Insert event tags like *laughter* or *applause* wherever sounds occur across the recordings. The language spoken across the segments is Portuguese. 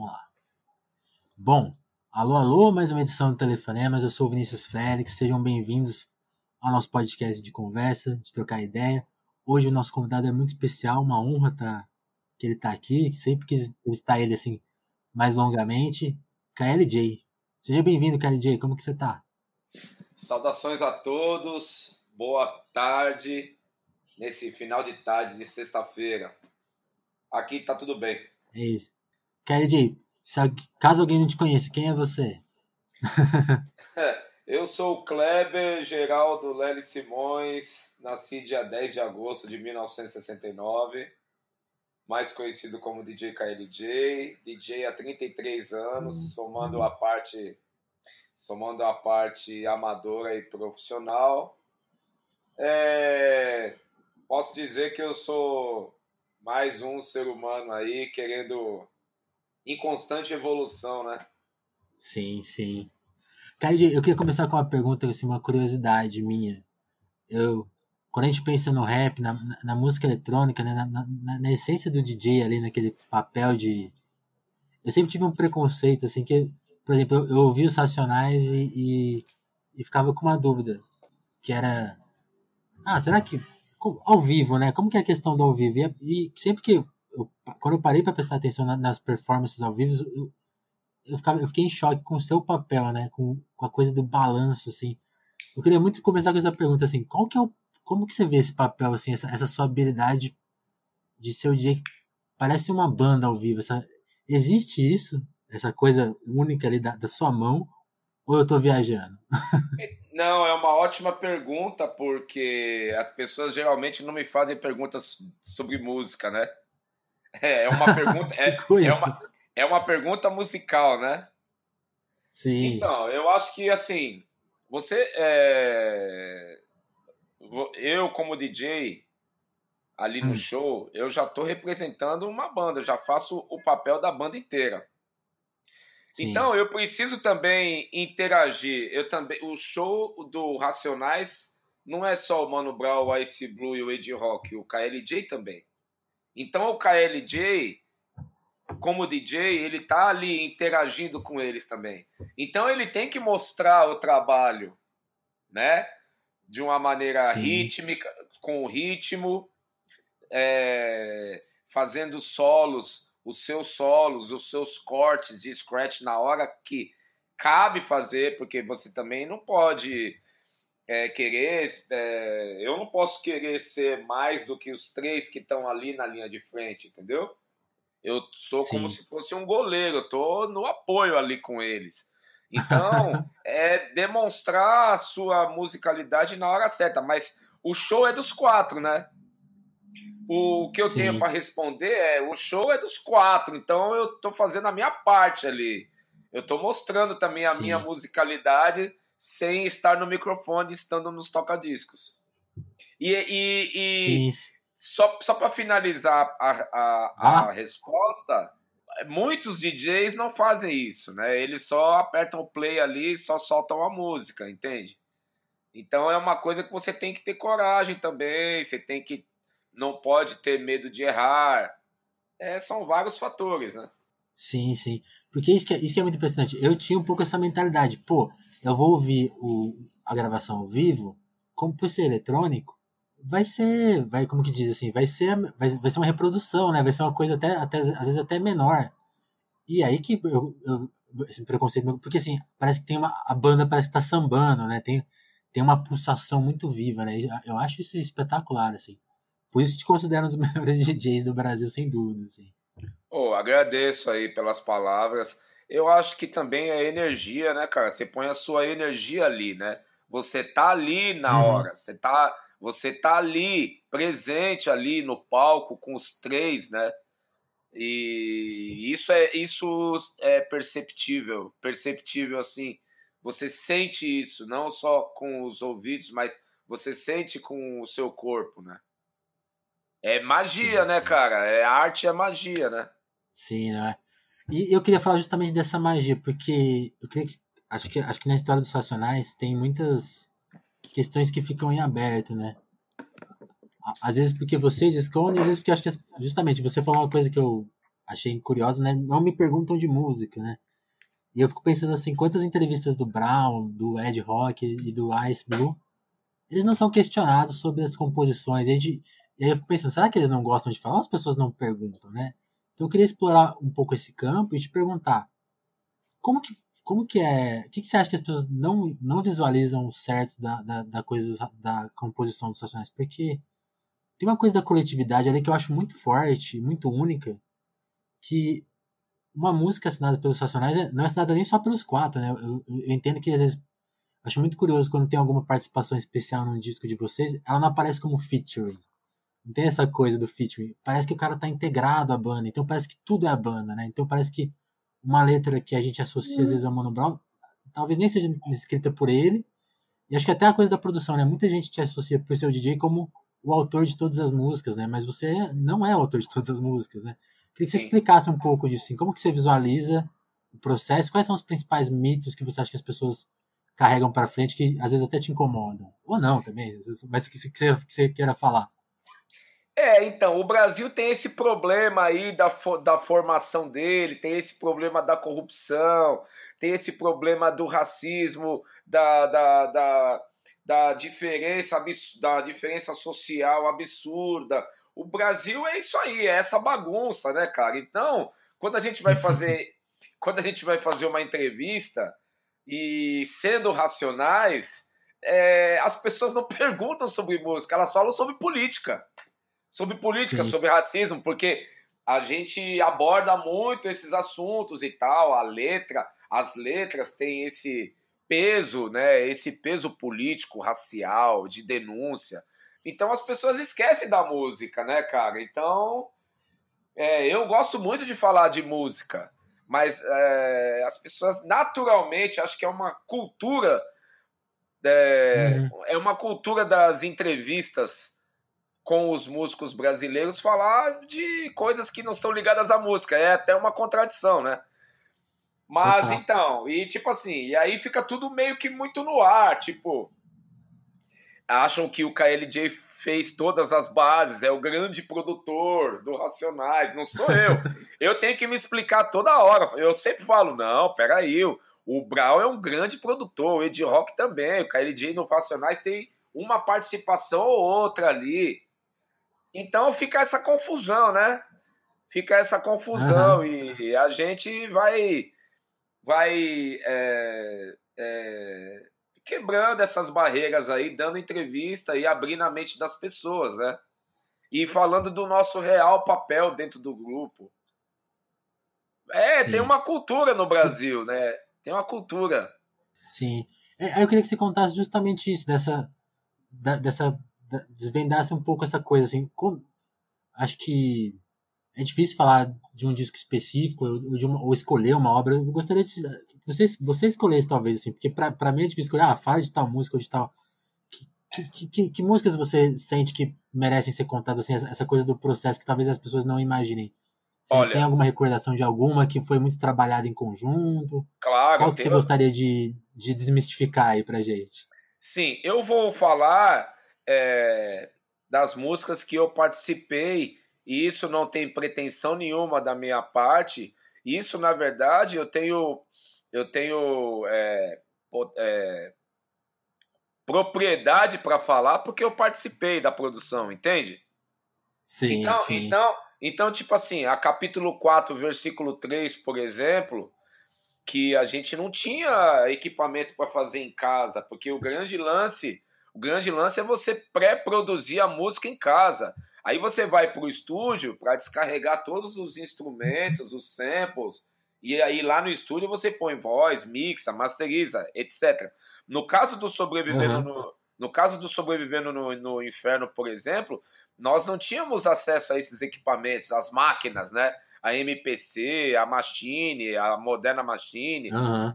Vamos lá. Bom, alô, alô, mais uma edição do Telefonemas. Eu sou o Vinícius Félix. Sejam bem-vindos ao nosso podcast de conversa, de trocar ideia. Hoje o nosso convidado é muito especial, uma honra tá, que ele está aqui. Sempre quis entrevistar ele assim mais longamente. KLJ. Seja bem-vindo, KLJ. Como que você está? Saudações a todos. Boa tarde. Nesse final de tarde de sexta-feira. Aqui tá tudo bem. É isso. KLJ, caso alguém não te conheça, quem é você? *laughs* Eu sou o Kleber Geraldo Lely Simões, nasci dia 10 de agosto de 1969, mais conhecido como DJ KLJ, DJ há 33 anos, hum. somando a parte somando a parte amadora e profissional. É, posso dizer que eu sou mais um ser humano aí querendo em constante evolução, né? Sim, sim. Kaide, eu queria começar com uma pergunta, assim, uma curiosidade minha. Eu, quando a gente pensa no rap, na, na música eletrônica, né, na, na, na, essência do DJ ali, naquele papel de. Eu sempre tive um preconceito, assim, que, por exemplo, eu, eu ouvi os Racionais e, e, e ficava com uma dúvida, que era. Ah, será que ao vivo, né? Como que é a questão do ao vivo? E, e sempre que eu, quando eu parei para prestar atenção na, nas performances ao vivo, eu, eu, ficava, eu fiquei em choque com o seu papel, né? Com, com a coisa do balanço, assim. Eu queria muito começar com essa pergunta, assim, qual que é o, como que você vê esse papel, assim, essa, essa sua habilidade de ser o DJ parece uma banda ao vivo, essa, existe isso? Essa coisa única ali da, da sua mão? Ou eu tô viajando? *laughs* Não, é uma ótima pergunta, porque as pessoas geralmente não me fazem perguntas sobre música, né? *laughs* É, é uma pergunta. É, *laughs* é, uma, é uma pergunta musical, né? Sim. Então, eu acho que assim, você. É... Eu, como DJ, ali no hum. show, eu já estou representando uma banda, já faço o papel da banda inteira. Sim. Então eu preciso também interagir. Eu também, o show do Racionais não é só o Mano Brown, o Ice Blue e o Ed Rock, o KLJ também. Então o KLJ, como DJ, ele tá ali interagindo com eles também. Então ele tem que mostrar o trabalho, né? De uma maneira Sim. rítmica, com ritmo, é, fazendo solos os seus solos, os seus cortes de scratch na hora que cabe fazer, porque você também não pode é, querer. É, eu não posso querer ser mais do que os três que estão ali na linha de frente, entendeu? Eu sou Sim. como se fosse um goleiro, eu tô no apoio ali com eles. Então, *laughs* é demonstrar a sua musicalidade na hora certa, mas o show é dos quatro, né? O que eu Sim. tenho para responder é: o show é dos quatro, então eu estou fazendo a minha parte ali. Eu estou mostrando também a Sim. minha musicalidade sem estar no microfone, estando nos tocadiscos. E, e, e só, só para finalizar a, a, a ah. resposta, muitos DJs não fazem isso, né? Eles só apertam o play ali e só soltam a música, entende? Então é uma coisa que você tem que ter coragem também, você tem que não pode ter medo de errar. É, são vários fatores, né? Sim, sim. Porque isso que, é, isso que é muito impressionante. Eu tinha um pouco essa mentalidade. Pô, eu vou ouvir o, a gravação ao vivo, como por ser eletrônico, vai ser, vai como que diz assim, vai ser, vai, vai ser uma reprodução, né? Vai ser uma coisa até, até às vezes até menor. E aí que eu, eu esse preconceito, porque assim, parece que tem uma a banda parece que tá sambando, né? Tem tem uma pulsação muito viva, né? Eu acho isso espetacular assim. Por isso te considero um dos *laughs* melhores DJs do Brasil, sem dúvida. Assim. Oh, agradeço aí pelas palavras. Eu acho que também é energia, né, cara? Você põe a sua energia ali, né? Você tá ali na uhum. hora, você tá, você tá ali, presente ali no palco com os três, né? E isso é isso é perceptível, perceptível assim. Você sente isso não só com os ouvidos, mas você sente com o seu corpo, né? É magia, sim, né, sim. cara? É arte é magia, né? Sim, né? E eu queria falar justamente dessa magia, porque eu que, acho que acho que na história dos racionais tem muitas questões que ficam em aberto, né? Às vezes porque vocês escondem, às vezes porque acho que justamente você falou uma coisa que eu achei curiosa, né? Não me perguntam de música, né? E eu fico pensando assim, quantas entrevistas do Brown, do Ed Rock e do Ice Blue, eles não são questionados sobre as composições. E, aí eu fico pensando, será que eles não gostam de falar? As pessoas não perguntam, né? Então eu queria explorar um pouco esse campo e te perguntar, como que, como que é, o que, que você acha que as pessoas não, não visualizam certo da, da, da coisa, da composição dos Racionais? Porque tem uma coisa da coletividade ali que eu acho muito forte, muito única, que uma música assinada pelos Racionais é, não é assinada nem só pelos quatro, né? Eu, eu, entendo que às vezes acho muito curioso quando tem alguma participação especial no disco de vocês, ela não aparece como featuring. Não tem essa coisa do featuring. Parece que o cara tá integrado à banda, então parece que tudo é a banda, né? Então parece que uma letra que a gente associa às vezes a Mano Brown, talvez nem seja escrita por ele. E acho que até a coisa da produção, né? Muita gente te associa por seu DJ como o autor de todas as músicas, né? Mas você não é o autor de todas as músicas, né? Queria que você Sim. explicasse um pouco disso, assim, como que você visualiza o processo, quais são os principais mitos que você acha que as pessoas carregam para frente que às vezes até te incomodam, ou não também, mas que, que, você, que você queira falar. É, então, o Brasil tem esse problema aí da, da formação dele, tem esse problema da corrupção, tem esse problema do racismo, da, da, da, da diferença, da diferença social absurda, o Brasil é isso aí, é essa bagunça, né, cara? Então, quando a gente vai *laughs* fazer, quando a gente vai fazer uma entrevista e sendo racionais, é, as pessoas não *laughs* perguntam sobre música, elas falam sobre política, sobre política, Sim. sobre racismo, porque a gente aborda muito esses assuntos e tal, a letra, as letras têm esse peso, né? Esse peso político, racial, de denúncia. Então as pessoas esquecem da música, né, cara? Então é, eu gosto muito de falar de música, mas é, as pessoas naturalmente acho que é uma cultura é, uhum. é uma cultura das entrevistas com os músicos brasileiros falar de coisas que não são ligadas à música. É até uma contradição, né? Mas então, e tipo assim, e aí fica tudo meio que muito no ar, tipo, acham que o KLJ fez todas as bases, é o grande produtor do Racionais, não sou *laughs* eu. eu tenho que me explicar toda hora. Eu sempre falo, não, peraí, o, o Brau é um grande produtor, o Ed Rock também, o KLJ no Racionais tem uma participação ou outra ali. Então fica essa confusão, né? Fica essa confusão uhum. e a gente vai vai é, é, quebrando essas barreiras aí, dando entrevista e abrindo a mente das pessoas, né? E falando do nosso real papel dentro do grupo. É, Sim. tem uma cultura no Brasil, né? Tem uma cultura. Sim. É, eu queria que você contasse justamente isso, dessa. Dessa desvendasse um pouco essa coisa, assim. Como, acho que é difícil falar de um disco específico ou, de uma, ou escolher uma obra. Eu gostaria de você, você escolhesse, talvez, assim, porque para mim é difícil escolher, ah, fala de tal música ou de tal. Que, que, que, que, músicas você sente que merecem ser contadas, assim, essa coisa do processo que talvez as pessoas não imaginem? Você Olha, tem alguma recordação de alguma que foi muito trabalhada em conjunto? Claro. Qual que você gostaria de, de desmistificar aí pra gente? Sim, eu vou falar é, das músicas que eu participei e isso não tem pretensão nenhuma da minha parte. Isso, na verdade, eu tenho, eu tenho é, é, propriedade para falar porque eu participei da produção, entende? Sim, então, sim. Então, então, tipo assim, a capítulo 4, versículo 3, por exemplo, que a gente não tinha equipamento para fazer em casa, porque o grande lance, o grande lance é você pré-produzir a música em casa. Aí você vai para o estúdio para descarregar todos os instrumentos, os samples, e aí lá no estúdio você põe voz, mixa, masteriza, etc. No caso do Sobrevivendo uhum. no, no caso do Sobrevivendo no, no Inferno, por exemplo, nós não tínhamos acesso a esses equipamentos, as máquinas, né? A MPC, a Machine, a Moderna Machine, uhum.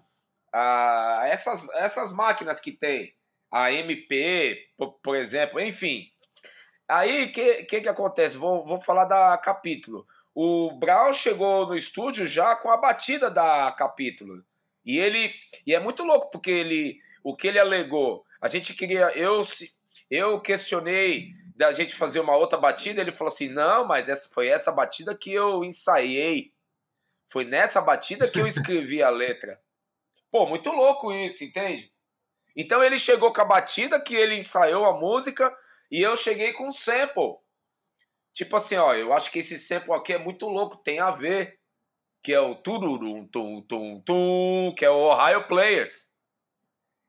a, essas, essas máquinas que tem, a MP, por, por exemplo, enfim, Aí, o que, que, que acontece? Vou, vou falar da capítulo. O Brown chegou no estúdio já com a batida da capítulo. E ele. E é muito louco, porque ele. O que ele alegou? A gente queria. Eu, eu questionei da gente fazer uma outra batida, ele falou assim: "Não, mas essa foi essa batida que eu ensaiei. Foi nessa batida que eu escrevi a letra". Pô, muito louco isso, entende? Então ele chegou com a batida que ele ensaiou a música e eu cheguei com um sample. Tipo assim, ó, eu acho que esse sample aqui é muito louco, tem a ver. Que é o tururum, tum, tum, tum, que é o Ohio Players.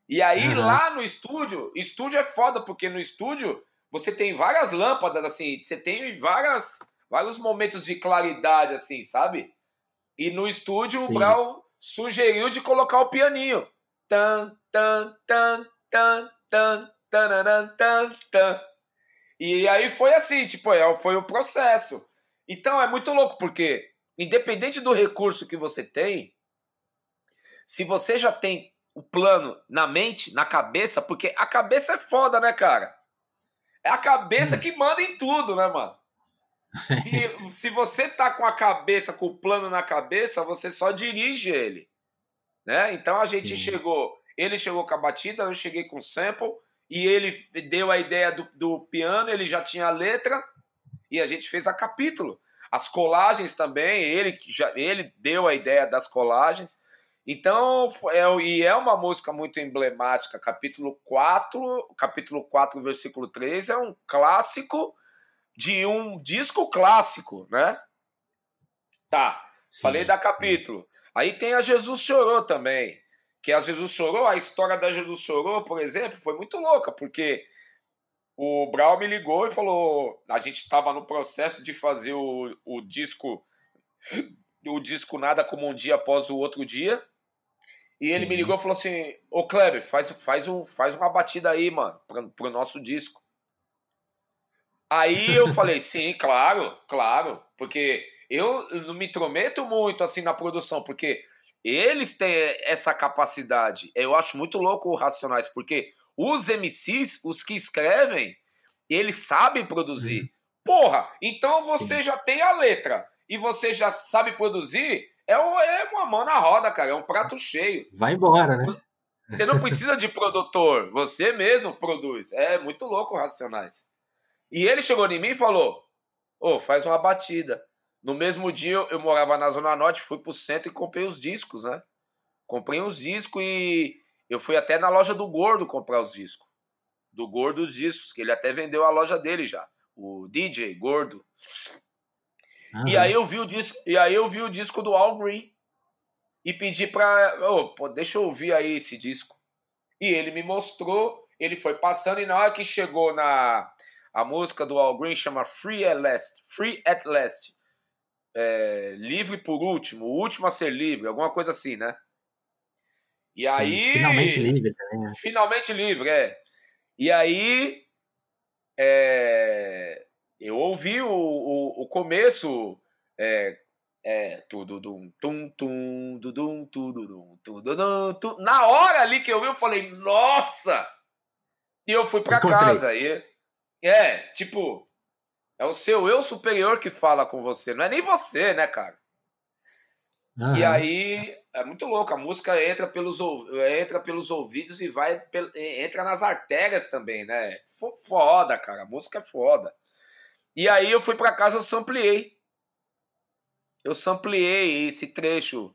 E aí uhum. lá no estúdio, estúdio é foda, porque no estúdio você tem várias lâmpadas, assim, você tem várias, vários momentos de claridade, assim, sabe? E no estúdio Sim. o Brown sugeriu de colocar o pianinho. Tan, tan, tan, tan, tan, tan, tan, tan. E aí foi assim, tipo, é, foi o processo. Então é muito louco, porque independente do recurso que você tem, se você já tem o plano na mente, na cabeça, porque a cabeça é foda, né, cara? É a cabeça que manda em tudo, né, mano? *laughs* Se, se você tá com a cabeça, com o plano na cabeça, você só dirige ele. Né? Então a gente Sim. chegou, ele chegou com a batida, eu cheguei com o sample, e ele deu a ideia do, do piano, ele já tinha a letra, e a gente fez a capítulo. As colagens também, ele, já, ele deu a ideia das colagens. Então, é, e é uma música muito emblemática. Capítulo 4, capítulo 4, versículo 3, é um clássico de um disco clássico, né? Tá, sim, falei da capítulo. Sim. Aí tem a Jesus Chorou também. Que a Jesus Chorou, a história da Jesus Chorou, por exemplo, foi muito louca, porque o Brau me ligou e falou: a gente estava no processo de fazer o, o disco o disco Nada Como Um Dia Após o Outro Dia. E Sim. ele me ligou e falou assim: Ô Kleber, faz, faz, um, faz uma batida aí, mano, pro, pro nosso disco. Aí eu falei: sim, claro, claro, porque eu não me intrometo muito assim na produção, porque eles têm essa capacidade. Eu acho muito louco o Racionais, porque os MCs, os que escrevem, eles sabem produzir. Uhum. Porra, então você Sim. já tem a letra e você já sabe produzir, é, é uma mão na roda, cara, é um prato cheio. Vai embora, né? Você não precisa de produtor, você mesmo produz. É muito louco o Racionais. E ele chegou em mim e falou: Ô, oh, faz uma batida. No mesmo dia eu morava na Zona Norte, fui pro centro e comprei os discos, né? Comprei os discos e eu fui até na loja do Gordo comprar os discos. Do Gordo os discos, que ele até vendeu a loja dele já. O DJ Gordo. E aí eu vi o disco, e aí eu vi o disco do Al Green e pedi pra, oh, pô, deixa eu ouvir aí esse disco. E ele me mostrou, ele foi passando e na hora que chegou na a música do Al Green chama Free at Last, Free at Last é, livre por último, o último a ser livre, alguma coisa assim, né? E Sim, aí. Finalmente livre também. Né? Finalmente livre, é. E aí. É, eu ouvi o, o, o começo. É, é, tudo dum, tum, tum, dudum, tudo tudo tum. Na hora ali que eu vi, eu falei, nossa! E eu fui pra Encontrei. casa. E, é, tipo, é o seu eu superior que fala com você, não é nem você, né, cara? Uhum. E aí é muito louco, a música entra pelos, entra pelos ouvidos e vai entra nas artérias também, né? Foda, cara, a música é foda. E aí eu fui para casa, eu sampliei. Eu sampliei esse trecho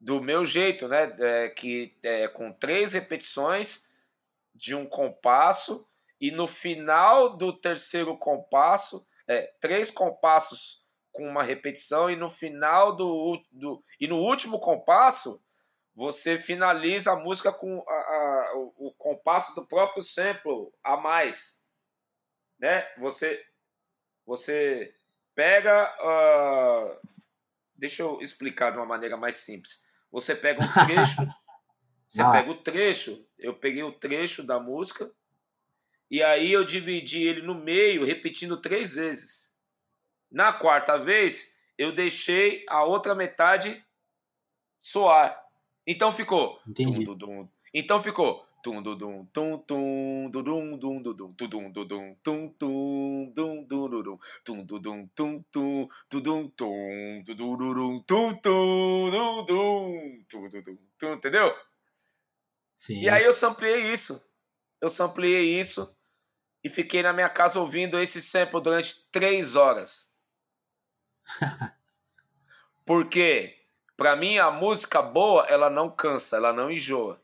do meu jeito, né? É, que é com três repetições de um compasso e no final do terceiro compasso é, três compassos com uma repetição e no final do, do e no último compasso você finaliza a música com a, a, o, o, compasso do próprio sample a mais, né? Você você pega, uh, deixa eu explicar de uma maneira mais simples. Você pega um *laughs* trecho, você ah. pega o trecho, eu peguei o trecho da música e aí eu dividi ele no meio, repetindo três vezes. Na quarta vez, eu deixei a outra metade soar. Então ficou. Entendi. Tum, dum, então ficou. Tum dum tum tum dum dum dum tudum dum tum tum dum dum dum tum dum tum tum tudum tum dum tum tum dum dum tum tum entendeu? Sim. E aí eu sampliei isso. Eu sampliei isso e fiquei na minha casa ouvindo esse sample durante três horas. *laughs* Porque, para mim, a música boa, ela não cansa, ela não enjoa.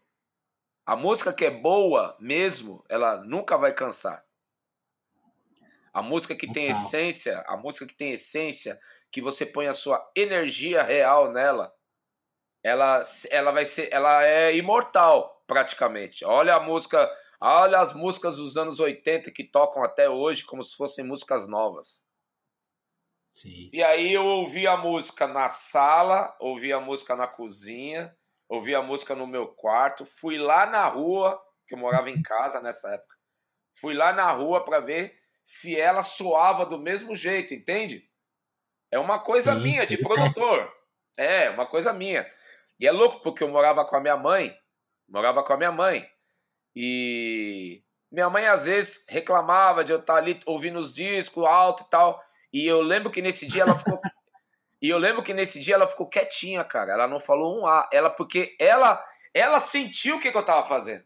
A música que é boa mesmo, ela nunca vai cansar. A música que tem essência, a música que tem essência, que você põe a sua energia real nela, ela, ela vai ser, ela é imortal praticamente. Olha a música, olha as músicas dos anos 80 que tocam até hoje como se fossem músicas novas. Sim. E aí eu ouvi a música na sala, ouvi a música na cozinha, ouvi a música no meu quarto, fui lá na rua, que eu morava em casa nessa época. Fui lá na rua para ver se ela soava do mesmo jeito, entende? É uma coisa Sim, minha de produtor. É, uma coisa minha. E é louco porque eu morava com a minha mãe, morava com a minha mãe. E minha mãe às vezes reclamava de eu estar ali ouvindo os discos alto e tal. E eu lembro que nesse dia ela ficou *laughs* E eu lembro que nesse dia ela ficou quietinha, cara. Ela não falou um A. Ela porque ela ela sentiu o que, que eu tava fazendo.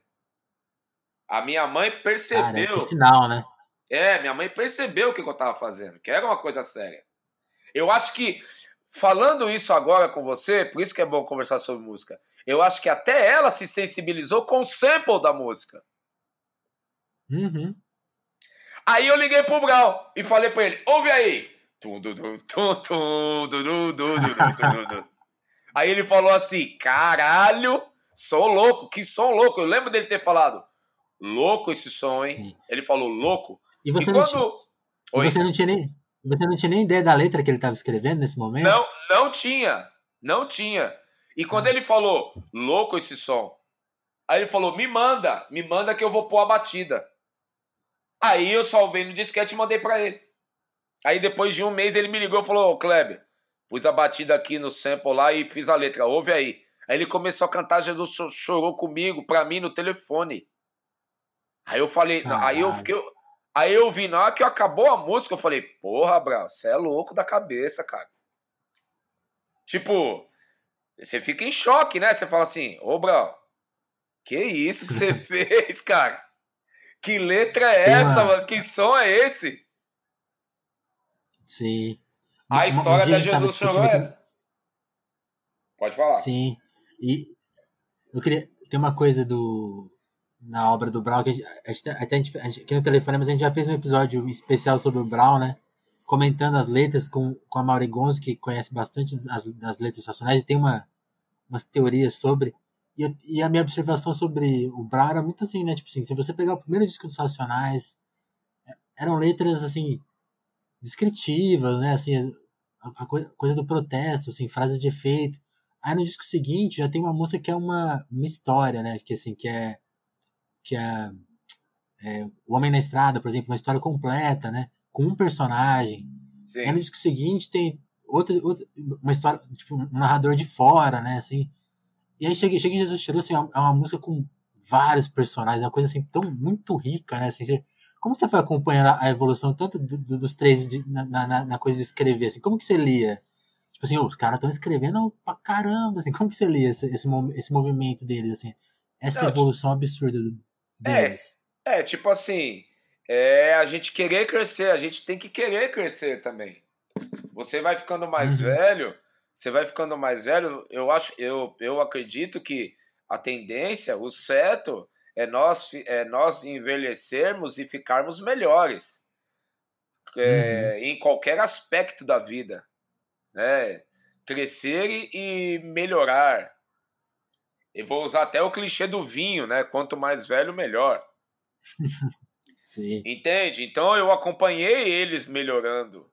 A minha mãe percebeu. Cara, que sinal, né? É, minha mãe percebeu o que eu estava fazendo, que era uma coisa séria. Eu acho que, falando isso agora com você, por isso que é bom conversar sobre música, eu acho que até ela se sensibilizou com o sample da música. Uhum. Aí eu liguei pro Brau e falei pra ele: ouve aí. Aí ele falou assim: caralho, sou louco, que som louco. Eu lembro dele ter falado: louco esse som, hein? Sim. Ele falou louco. E você, e não, quando... tinha, você não tinha nem. Você não tinha nem ideia da letra que ele estava escrevendo nesse momento? Não, não tinha. Não tinha. E quando ele falou, louco esse som, aí ele falou, me manda, me manda que eu vou pôr a batida. Aí eu salvei no disquete e mandei para ele. Aí depois de um mês ele me ligou e falou, ô Kleber, pus a batida aqui no sample lá e fiz a letra, ouve aí. Aí ele começou a cantar Jesus chorou comigo, pra mim, no telefone. Aí eu falei, aí eu fiquei, Aí eu vi, na hora que acabou a música, eu falei, porra, Brau, você é louco da cabeça, cara. Tipo, você fica em choque, né? Você fala assim, ô, Brau, que isso que você *laughs* fez, cara? Que letra é essa, mano? Que som é esse? Sim. A história um da Jesus chorou é essa. Pode falar. Sim. E eu queria. Tem uma coisa do na obra do Brown, que a gente, até a gente, aqui no telefone, mas a gente já fez um episódio especial sobre o Brown, né? Comentando as letras com, com a Mauri Gonzo, que conhece bastante as, das letras nacionais e tem uma, umas teorias sobre. E, e, a minha observação sobre o Brown era muito assim, né? Tipo assim, se você pegar o primeiro disco dos Racionais, é, eram letras, assim, descritivas, né? Assim, a, a coisa do protesto, assim, frases de efeito. Aí no disco seguinte já tem uma música que é uma, uma história, né? Que assim, que é que é, é, O Homem na Estrada, por exemplo, uma história completa, né? Com um personagem. Sim. Aí no disco seguinte tem outra, outra uma história, tipo, um narrador de fora, né? Assim. E aí chega, chega em Jesus Chorou, assim, é, é uma música com vários personagens, é uma coisa assim tão muito rica, né? Assim, você, como você foi acompanhando a evolução tanto do, do, dos três de, na, na, na, coisa de escrever? Assim, como que você lia? Tipo assim, oh, os caras estão escrevendo pra caramba, assim, como que você lia esse, esse, esse movimento deles, assim? Essa Não, evolução absurda deles. É, é tipo assim, é a gente querer crescer, a gente tem que querer crescer também. Você vai ficando mais uhum. velho, você vai ficando mais velho, eu acho, eu, eu acredito que a tendência, o certo é nós, é nós envelhecermos e ficarmos melhores. É, uhum. Em qualquer aspecto da vida. Né? Crescer e, e melhorar. E vou usar até o clichê do vinho, né? Quanto mais velho, melhor. *laughs* Sim. Entende? Então eu acompanhei eles melhorando.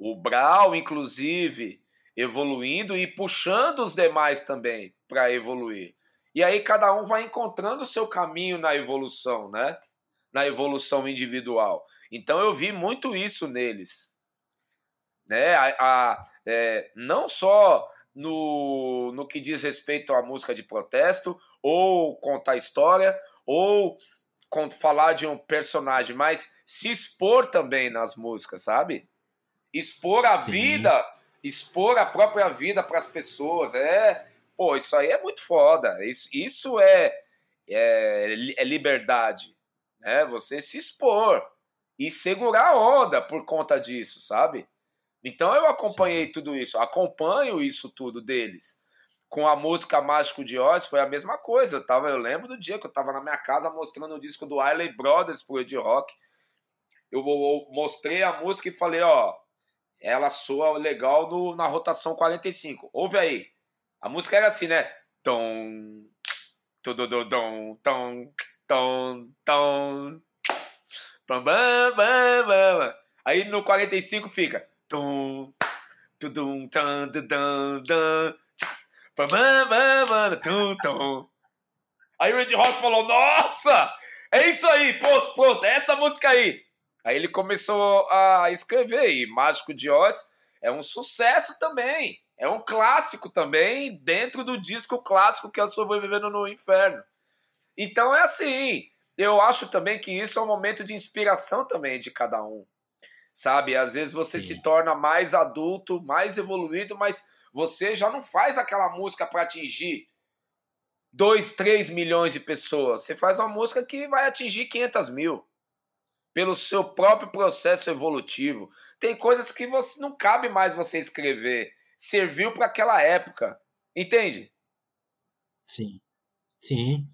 O Brau, inclusive, evoluindo e puxando os demais também para evoluir. E aí cada um vai encontrando o seu caminho na evolução, né? Na evolução individual. Então eu vi muito isso neles. Né? A, a é, não só no, no que diz respeito à música de protesto, ou contar história, ou falar de um personagem, mas se expor também nas músicas, sabe? Expor a Sim. vida, expor a própria vida para as pessoas. É, pô, isso aí é muito foda. Isso, isso é, é, é liberdade, né? Você se expor. e segurar a onda por conta disso, sabe? Então eu acompanhei Sim. tudo isso, acompanho isso tudo deles. Com a música Mágico de Oz foi a mesma coisa. Eu, tava, eu lembro do dia que eu tava na minha casa mostrando o disco do Isley Brothers pro Ed Rock. Eu, eu, mostrei a música e falei, ó, ela soa legal no, na rotação 45. Ouve aí. A música era assim, né? Tom, tudo tom, tom, tom. Bam, bam, bam, bam. Aí no 45 fica tum, tudum, tan, dan, dan, bam, bam, bam, tum. Aí o Ed Rock falou: Nossa, é isso aí, pronto, pronto, é essa música aí. Aí ele começou a escrever e Mágico de Oz é um sucesso também. É um clássico também dentro do disco clássico que é Sobrevivendo no Inferno. Então é assim, eu acho também que isso é um momento de inspiração também de cada um. Sabe? Às vezes você Sim. se torna mais adulto, mais evoluído, mas você já não faz aquela música para atingir 2, 3 milhões de pessoas. Você faz uma música que vai atingir 500 mil pelo seu próprio processo evolutivo. Tem coisas que você não cabe mais você escrever. Serviu para aquela época. Entende? Sim. Sim.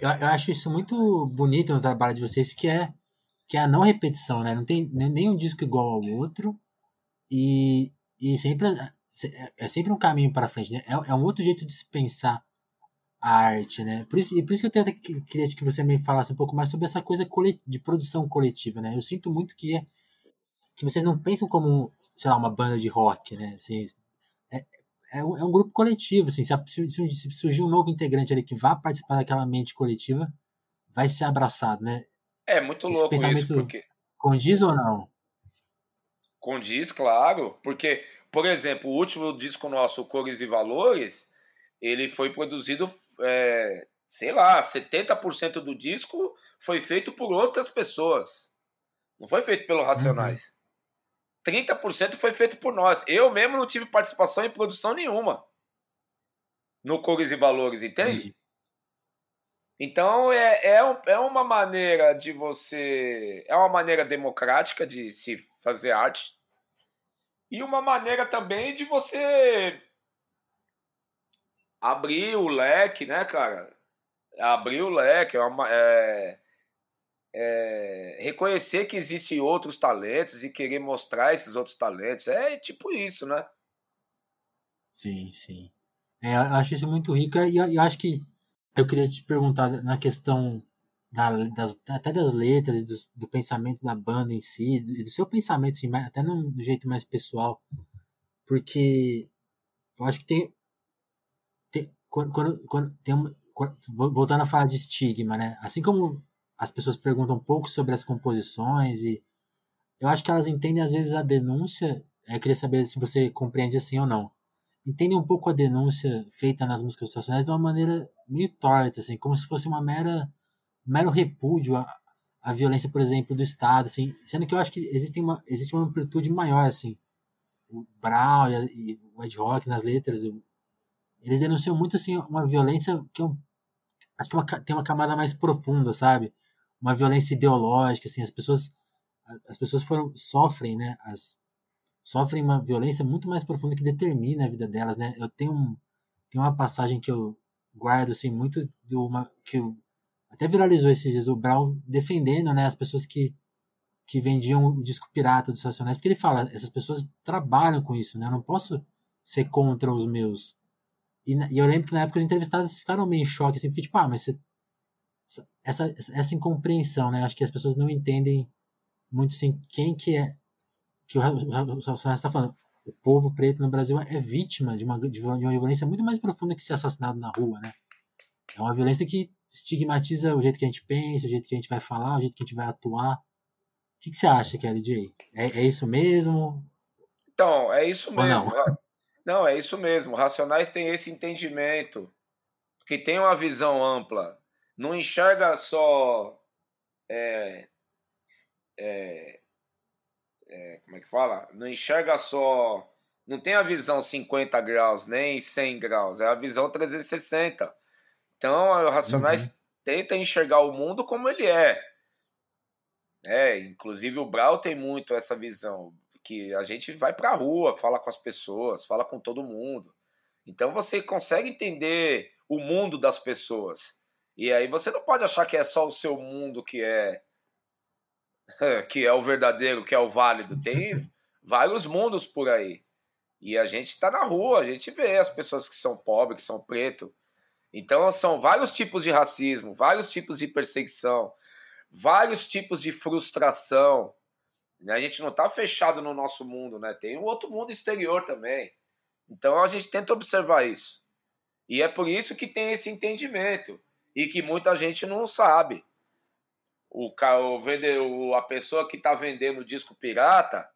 Eu, eu, acho isso muito bonito no trabalho de vocês, que é, que é a não repetição, né? Não tem nenhum disco igual ao outro. E, e sempre é, é sempre um caminho para frente, né? É, é um outro jeito de se pensar a arte, né? Por isso, e por isso que eu até queria que você me falasse um pouco mais sobre essa coisa de produção coletiva, né? Eu sinto muito que, é, que vocês não pensam como, sei lá, uma banda de rock, né? Assim, é, é, um, é um grupo coletivo, assim, se, se, se, surgir um novo integrante ali que vá participar daquela mente coletiva, vai ser abraçado, né? É muito Esse louco isso, porque... Condiz ou não? Condiz, claro, porque, por exemplo, o último disco nosso, Cores e Valores, ele foi produzido é, sei lá, 70% do disco foi feito por outras pessoas. Não foi feito pelos Racionais. Uhum. 30% foi feito por nós. Eu mesmo não tive participação em produção nenhuma no Cores e Valores, entende? Uhum. Então é, é, é uma maneira de você. É uma maneira democrática de se fazer arte. E uma maneira também de você abrir o leque, né, cara? Abrir o leque, é uma, é, é, reconhecer que existem outros talentos e querer mostrar esses outros talentos. É tipo isso, né? Sim, sim. É, acho isso muito rico e eu, acho que eu queria te perguntar na questão da, das, até das letras e do, do, pensamento da banda em si, do, do seu pensamento, assim, até no, do jeito mais pessoal, porque eu acho que tem quando, quando, quando tem uma, quando, voltando a falar de estigma, né? Assim como as pessoas perguntam um pouco sobre as composições e eu acho que elas entendem às vezes a denúncia. Eu queria saber se você compreende assim ou não. Entendem um pouco a denúncia feita nas músicas nacionais de uma maneira meio torta, assim, como se fosse uma mera mero repúdio à, à violência, por exemplo, do Estado, assim, sendo que eu acho que existe uma, existe uma amplitude maior, assim. O Brown e, e o Ed Rock nas letras, eles denunciam muito assim uma violência que eu acho que uma, tem uma camada mais profunda, sabe? Uma violência ideológica, assim, as pessoas as pessoas foram sofrem, né? As sofrem uma violência muito mais profunda que determina a vida delas, né? Eu tenho um, tem uma passagem que eu guardo assim muito do uma que eu, até viralizou esses dias o Brown defendendo, né, as pessoas que que vendiam o disco pirata dos Racionais, porque ele fala, essas pessoas trabalham com isso, né? Eu não posso ser contra os meus e, e, eu lembro que na época os entrevistados ficaram meio em choque, assim, porque, tipo, ah, mas você, essa, essa incompreensão, né? Acho que as pessoas não entendem muito, assim, quem que é. Que o Racionais está falando. O povo preto no Brasil é vítima de uma, de uma violência muito mais profunda que ser assassinado na rua, né? É uma violência que estigmatiza o jeito que a gente pensa, o jeito que a gente vai falar, o jeito que a gente vai atuar. O que, que você acha, Kelly J? É, é isso mesmo? Então, é isso mesmo. Não? É isso mesmo. Racionais tem esse entendimento, que tem uma visão ampla. Não enxerga só. É, é, é, como é que fala? Não enxerga só. Não tem a visão 50 graus, nem 100 graus. É a visão 360. Então, o Racionais uhum. tenta enxergar o mundo como ele é. É, inclusive o Brau tem muito essa visão que a gente vai para a rua, fala com as pessoas, fala com todo mundo. Então você consegue entender o mundo das pessoas. E aí você não pode achar que é só o seu mundo que é *laughs* que é o verdadeiro, que é o válido. Tem *laughs* vários mundos por aí. E a gente está na rua, a gente vê as pessoas que são pobres, que são preto. Então são vários tipos de racismo, vários tipos de perseguição, vários tipos de frustração. A gente não está fechado no nosso mundo, né? Tem um outro mundo exterior também. Então a gente tenta observar isso. E é por isso que tem esse entendimento e que muita gente não sabe. O, o a pessoa que está vendendo disco pirata,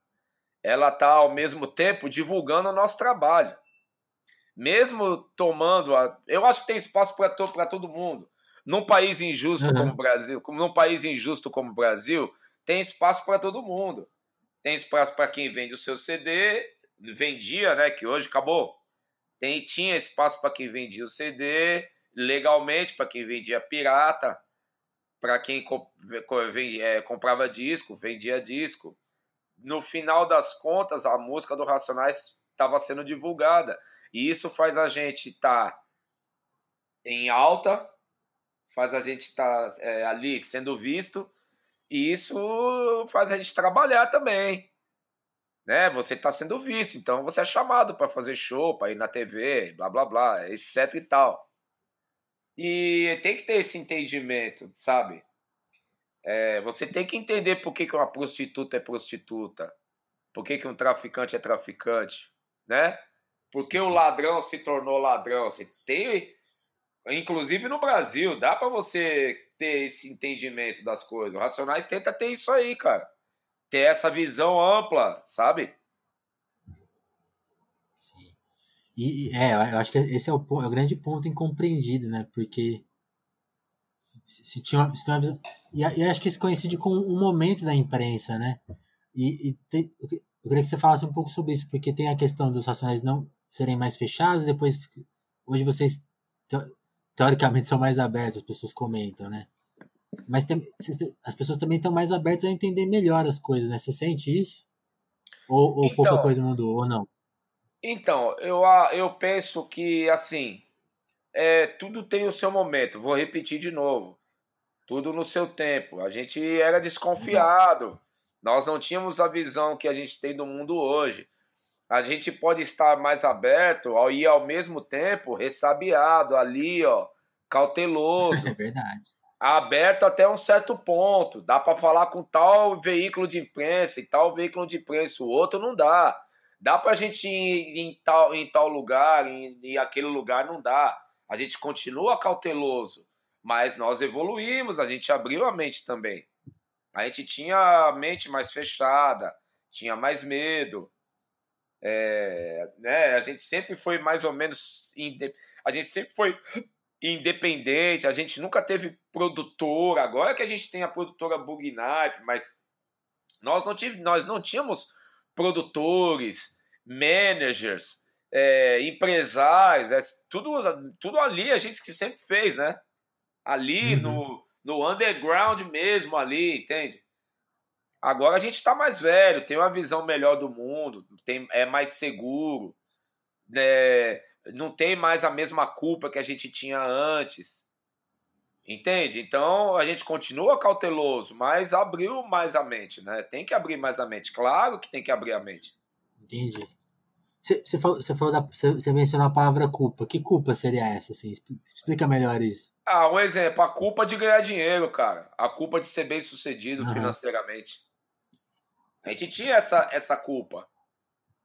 ela está ao mesmo tempo divulgando o nosso trabalho. Mesmo tomando. A, eu acho que tem espaço para to, todo mundo. Num país injusto uhum. como o Brasil, como num país injusto como o Brasil, tem espaço para todo mundo. Tem espaço para quem vende o seu CD, vendia, né? Que hoje acabou. Tem, tinha espaço para quem vendia o CD legalmente, para quem vendia pirata, para quem é, comprava disco, vendia disco. No final das contas, a música do Racionais estava sendo divulgada. E isso faz a gente estar tá em alta, faz a gente estar tá, é, ali sendo visto, e isso faz a gente trabalhar também né? Você está sendo visto, então você é chamado para fazer show, para ir na TV, blá blá blá, etc e tal. E tem que ter esse entendimento, sabe? É, você tem que entender por que, que uma prostituta é prostituta, por que, que um traficante é traficante, né? Por que o ladrão se tornou ladrão. Você tem, inclusive no Brasil, dá para você ter esse entendimento das coisas. O Racionais tenta ter isso aí, cara ter essa visão ampla, sabe? Sim. E é, eu acho que esse é o, é o grande ponto incompreendido, né? Porque se tinha se tinha uma visão, e, e, acho que isso coincide com um momento da imprensa, né? E, e tem, eu queria que você falasse um pouco sobre isso, porque tem a questão dos racionais não serem mais fechados, depois hoje vocês teoricamente são mais abertos, as pessoas comentam, né? Mas tem, as pessoas também estão mais abertas a entender melhor as coisas, né? Você sente isso? Ou, ou então, pouca coisa mudou, ou não? Então, eu, eu penso que, assim, é, tudo tem o seu momento. Vou repetir de novo. Tudo no seu tempo. A gente era desconfiado. Nós não tínhamos a visão que a gente tem do mundo hoje. A gente pode estar mais aberto e, ao mesmo tempo, ressabiado ali, ó, cauteloso. *laughs* É verdade aberto até um certo ponto. Dá para falar com tal veículo de imprensa e tal veículo de imprensa, o outro não dá. Dá para a gente ir em tal, em tal lugar, em, em aquele lugar não dá. A gente continua cauteloso, mas nós evoluímos, a gente abriu a mente também. A gente tinha a mente mais fechada, tinha mais medo. É, né, a gente sempre foi mais ou menos. A gente sempre foi independente, a gente nunca teve produtora, agora que a gente tem a produtora Bug mas nós não, tive, nós não tínhamos produtores, managers, é, empresários, é, tudo, tudo ali a gente que sempre fez, né? Ali uhum. no, no underground mesmo, ali, entende? Agora a gente está mais velho, tem uma visão melhor do mundo, tem, é mais seguro, né? não tem mais a mesma culpa que a gente tinha antes. Entende? Então a gente continua cauteloso, mas abriu mais a mente, né? Tem que abrir mais a mente. Claro que tem que abrir a mente. Entendi. Você falou, você falou da, você mencionou a palavra culpa. Que culpa seria essa? Assim? Explica melhor isso. Ah, um exemplo. A culpa de ganhar dinheiro, cara. A culpa de ser bem sucedido uhum. financeiramente. A gente tinha essa, essa culpa.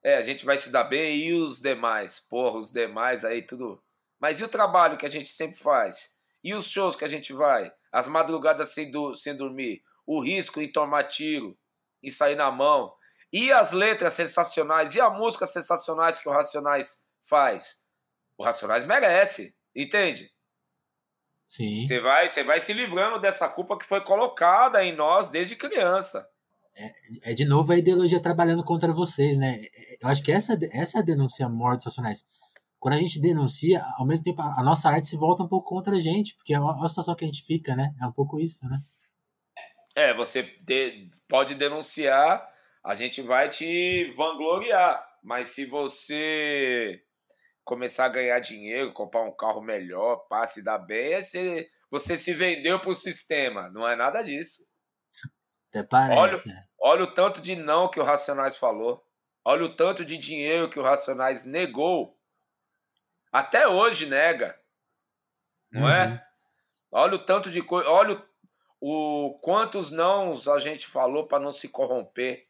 É, a gente vai se dar bem e os demais? Porra, os demais aí tudo. Mas e o trabalho que a gente sempre faz? E os shows que a gente vai? As madrugadas sem, do, sem dormir? O risco em tomar tiro, em sair na mão? E as letras sensacionais? E a música sensacionais que o Racionais faz? O Racionais merece, entende? Sim. Você vai, você vai se livrando dessa culpa que foi colocada em nós desde criança. É, é, de novo a ideologia trabalhando contra vocês, né? Eu acho que essa, essa é a denúncia maior dos racionais. Quando a gente denuncia, ao mesmo tempo a, nossa arte se volta um pouco contra a gente, porque é a, situação que a gente fica, né? É um pouco isso, né? É, você de, pode denunciar, a gente vai te vangloriar. Mas se você começar a ganhar dinheiro, comprar um carro melhor, passe dar bem, você, você se vendeu para o sistema. Não é nada disso. Até parece. Olha, olha o tanto de não que o Racionais falou. Olha o tanto de dinheiro que o Racionais negou. Até hoje nega. Não é? uhum. é? Olha o tanto de coisa. Olha o, o quantos não a gente falou para não se corromper.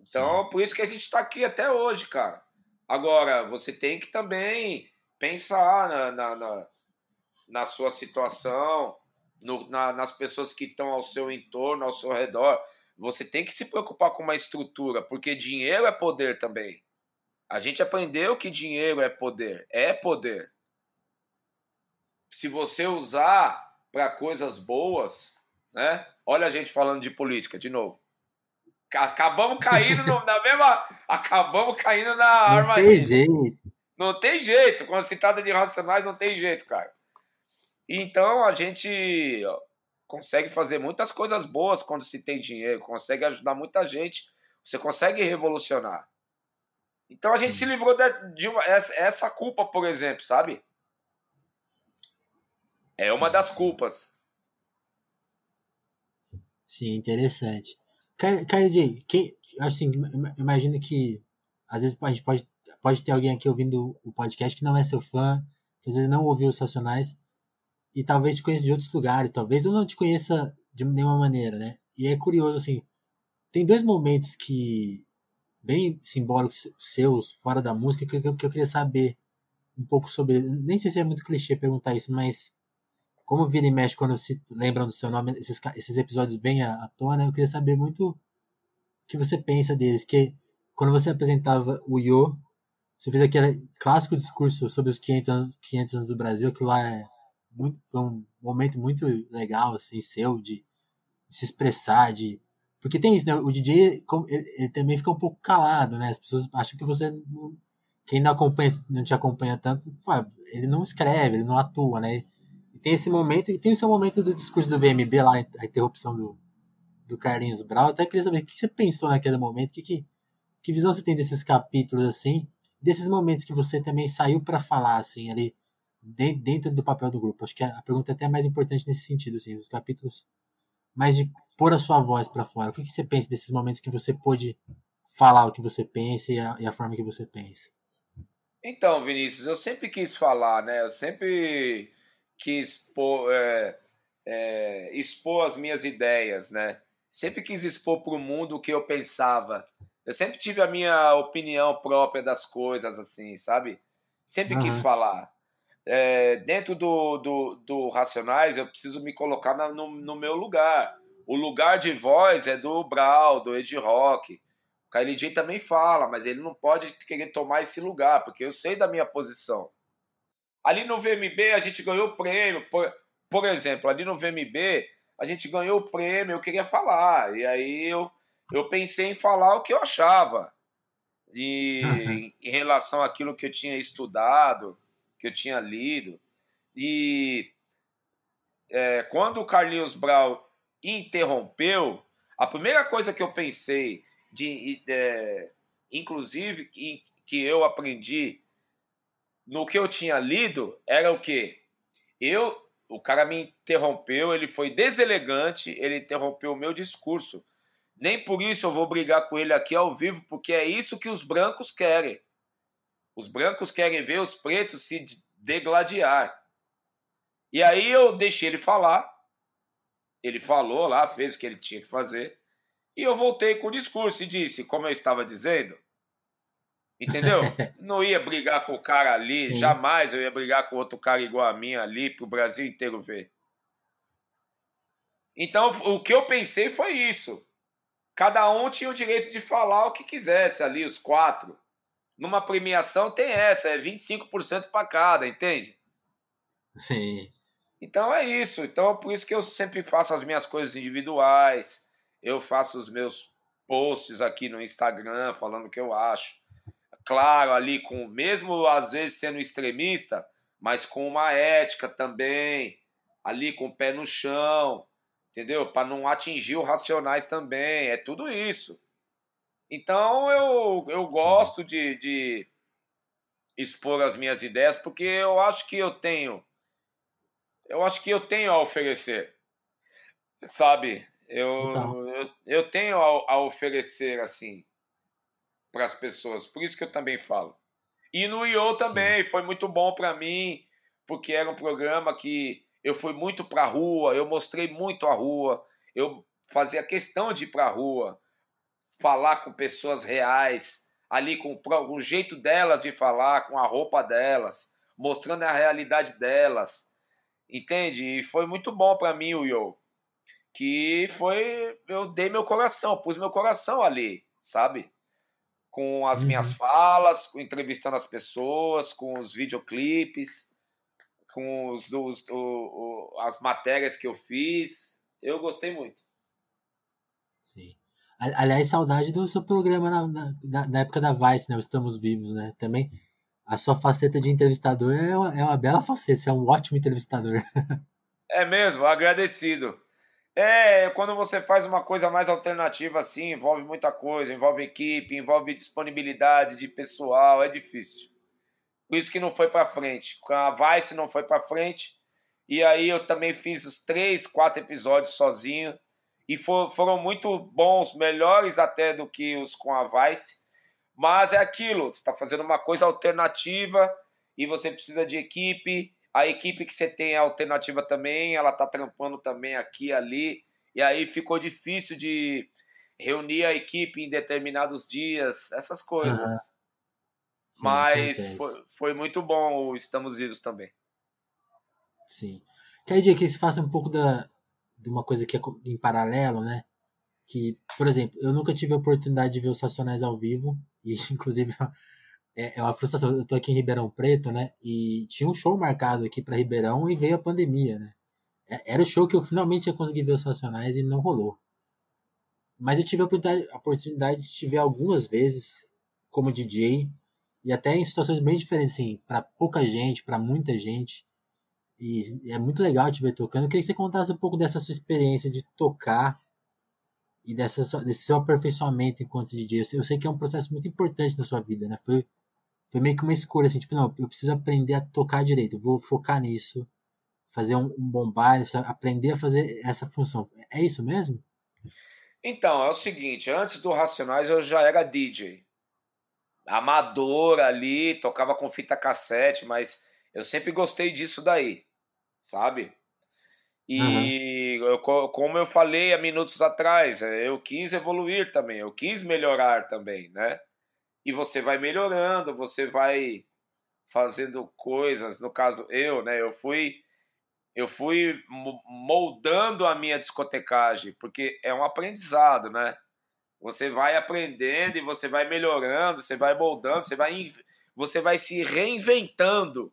Então, Sim. por isso que a gente está aqui até hoje, cara. Agora, você tem que também pensar na, na, na, na sua situação, no, na, nas pessoas que estão ao seu entorno, ao seu redor. Você tem que se preocupar com uma estrutura, porque dinheiro é poder também. A gente aprendeu que dinheiro é poder. É poder. Se você usar para coisas boas, né? Olha a gente falando de política de novo. Acabamos caindo no, na mesma. Acabamos caindo na arma. Não tem jeito. Não tem jeito. Com a citada de racionais, não tem jeito, cara. Então a gente consegue fazer muitas coisas boas quando se tem dinheiro, consegue ajudar muita gente, você consegue revolucionar. Então a gente Sim. se livrou de, de uma, essa, essa, culpa, por exemplo, sabe? É uma das culpas. Sim, interessante. KJ, quem, assim, imagino que às vezes a gente pode, pode ter alguém aqui ouvindo o podcast que não é seu fã, que às vezes não ouviu os Racionais e talvez te conheça de outros lugares, talvez eu não te conheça de nenhuma maneira, né? E é curioso, assim, tem dois momentos que, bem simbólicos seus, fora da música, que, que, que eu queria saber um pouco sobre. Nem sei se é muito clichê perguntar isso, mas como vira e mexe quando se lembram do seu nome, esses, esses episódios vêm à, à tona, eu queria saber muito o que você pensa deles. Que quando você apresentava o Yo, você fez aquele clássico discurso sobre os 500 anos, 500 anos do Brasil, que lá é muito, foi um momento muito legal, assim, seu, de, de se expressar, de. Porque tem isso, né? O DJ ele, ele, também fica um pouco calado, né? As pessoas acham que você. Não, quem não acompanha, não te acompanha tanto, ele não escreve, ele não atua, né? tem esse momento, e tem o seu momento do discurso do VMB lá, a interrupção do, do Carlinhos Brau. Até queria saber o que você pensou naquele momento, que, que, que visão você tem desses capítulos, assim, desses momentos que você também saiu para falar, assim, ali, dentro do papel do grupo. Acho que a pergunta é até mais importante nesse sentido, assim, os capítulos mais de pôr a sua voz para fora. O que, que você pensa desses momentos que você pôde falar o que você pensa e a, e a forma que você pensa? Então, Vinícius, eu sempre quis falar, né? Eu sempre quis expor, é, é, expor as minhas ideias, né? Sempre quis expor para o mundo o que eu pensava. Eu sempre tive a minha opinião própria das coisas, assim, sabe? Sempre uhum. quis falar. É, dentro do, do, do, Racionais, eu preciso me colocar na, no, no, meu lugar. O lugar de voz é do Brau, do Ed Rock. O KLJ também fala, mas ele não pode querer tomar esse lugar, porque eu sei da minha posição. Ali no VMB a gente ganhou prêmio. Por, por exemplo, ali no VMB a gente ganhou o prêmio, eu queria falar. E aí eu, eu pensei em falar o que eu achava. E, *laughs* em, em relação àquilo que eu tinha estudado, que eu tinha lido. E é, quando o Carlinhos Brau interrompeu, a primeira coisa que eu pensei, de, é, inclusive, que, que eu aprendi no que eu tinha lido era o quê? Eu, o cara me interrompeu, ele foi deselegante, ele interrompeu o meu discurso. Nem por isso eu vou brigar com ele aqui ao vivo, porque é isso que os brancos querem. Os brancos querem ver os pretos se degladiar. E aí eu deixei ele falar. Ele falou lá, fez o que ele tinha que fazer. E eu voltei com o discurso e disse, como eu estava dizendo, Entendeu? *laughs* Não ia brigar com o cara ali, Sim. jamais eu ia brigar com outro cara igual a mim ali, pro Brasil inteiro ver. Então, o que eu pensei foi isso. Cada um tinha o direito de falar o que quisesse ali, os quatro. Numa premiação tem essa, é 25% para cada, entende? Sim. Então é isso. Então, por isso que eu sempre faço as minhas coisas individuais. Eu faço os meus posts aqui no Instagram falando o que eu acho claro, ali com, mesmo às vezes sendo extremista, mas com uma ética também, ali com o pé no chão. entendeu? Para não atingir os racionais também, é tudo isso. Então eu, eu gosto de, de expor as minhas ideias porque eu acho que eu tenho eu acho que eu tenho a oferecer sabe? Eu, eu, eu, tenho a, a oferecer assim para as pessoas por isso que eu também falo. E no IO também Sim. foi muito bom para mim porque era um programa que eu fui muito para a rua eu mostrei muito a rua eu fazia questão de ir para a rua falar com pessoas reais, ali com o jeito delas de falar, com a roupa delas, mostrando a realidade delas. Entende? E foi muito bom para mim o Yo. Que foi. Eu dei meu coração, pus meu coração ali, sabe? Com as uhum. minhas falas, entrevistando as pessoas, com os videoclipes, com os, os, o, o, as matérias que eu fiz. Eu gostei muito. Sim. Aliás, saudade do seu programa na, na, na, época da Vice, né? Estamos Vivos, né? Também a sua faceta de entrevistador é uma, é uma bela faceta, você é um ótimo entrevistador. *laughs* É mesmo, agradecido. É, quando você faz uma coisa mais alternativa assim, envolve muita coisa, envolve equipe, envolve disponibilidade de pessoal, é difícil. Por isso que não foi para frente. Com a Vice não foi para frente. E aí eu também fiz os três, quatro episódios sozinho e for, foram muito bons, melhores até do que os com a Vice. Mas é aquilo, você está fazendo uma coisa alternativa e você precisa de equipe. A equipe que você tem é alternativa também, ela está trampando também aqui ali. E aí ficou difícil de reunir a equipe em determinados dias, essas coisas. Uhum. Sim, Mas foi, foi, muito bom o Estamos Vivos também. Sim. Quer dizer que você faça um pouco da, de uma coisa que é em paralelo, né? Que, por exemplo, eu nunca tive a oportunidade de ver os Racionais ao vivo, e *laughs* inclusive é, é uma frustração. Eu tô aqui em Ribeirão Preto, né? E tinha um show marcado aqui para Ribeirão e veio a pandemia, né? É, era o show que eu finalmente ia conseguir ver os Racionais e não rolou. Mas eu tive a oportunidade, a oportunidade de te ver algumas vezes como DJ e até em situações bem diferentes, assim, para pouca gente, para muita gente. E é muito legal te ver tocando. Eu queria que você contasse um pouco dessa sua experiência de tocar e dessa, desse seu aperfeiçoamento enquanto DJ. Eu sei, eu sei que é um processo muito importante na sua vida, né? Foi, foi meio que uma escolha, assim, tipo, não, eu preciso aprender a tocar direito, vou focar nisso, fazer um, um bom baile, aprender a fazer essa função. É isso mesmo? Então, é o seguinte, antes do Racionais eu já era DJ. Amador ali, tocava com fita cassete, mas eu sempre gostei disso daí, sabe? E uhum. eu, como eu falei há minutos atrás, é, eu quis evoluir também, eu quis melhorar também, né? E você vai melhorando, você vai fazendo coisas, no caso eu, né? Eu fui eu fui moldando a minha discotecagem, porque é um aprendizado, né? Você vai aprendendo e você vai melhorando, você vai moldando, você vai você vai se reinventando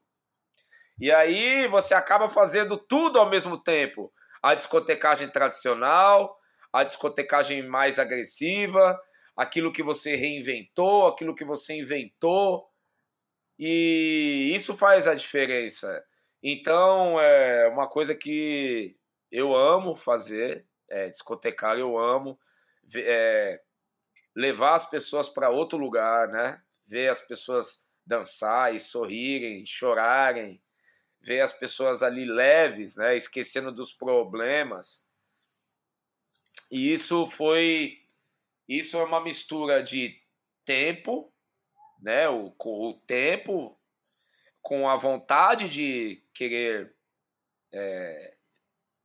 e aí você acaba fazendo tudo ao mesmo tempo. A discotecagem tradicional, a discotecagem mais agressiva, aquilo que você reinventou, aquilo que você inventou. E isso faz a diferença. Então, é uma coisa que eu amo fazer, é, discotecar eu amo, é, levar as pessoas para outro lugar, né? Ver as pessoas dançar e sorrirem, chorarem, ver as pessoas ali leves, né, esquecendo dos problemas. E isso foi isso é uma mistura de tempo, né, o, o tempo com a vontade de querer é,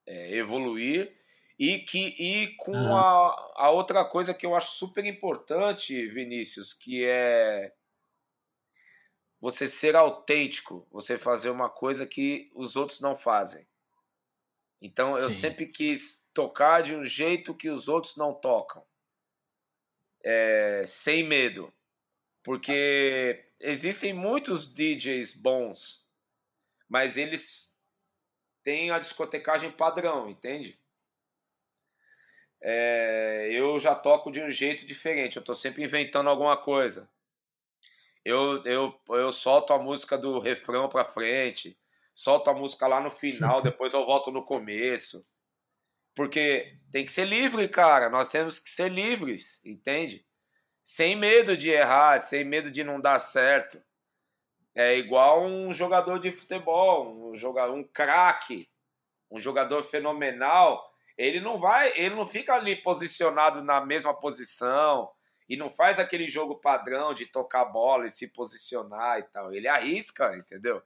é, evoluir e que e com a, a outra coisa que eu acho super importante, Vinícius, que é você ser autêntico, você fazer uma coisa que os outros não fazem. Então eu Sim. sempre quis tocar de um jeito que os outros não tocam, é, sem medo, porque existem muitos DJs bons, mas eles têm a discotecagem padrão, entende? É, eu já toco de um jeito diferente, eu estou sempre inventando alguma coisa eu, eu, eu solto a música do refrão pra frente, solto a música lá no final, depois eu volto no começo. Porque tem que ser livre, cara. Nós temos que ser livres, entende? Sem medo de errar, sem medo de não dar certo. É igual um jogador de futebol, um jogador, um craque, um jogador fenomenal. Ele não vai, ele não fica ali posicionado na mesma posição e não faz aquele jogo padrão de tocar bola e se posicionar e tal. Ele arrisca, entendeu?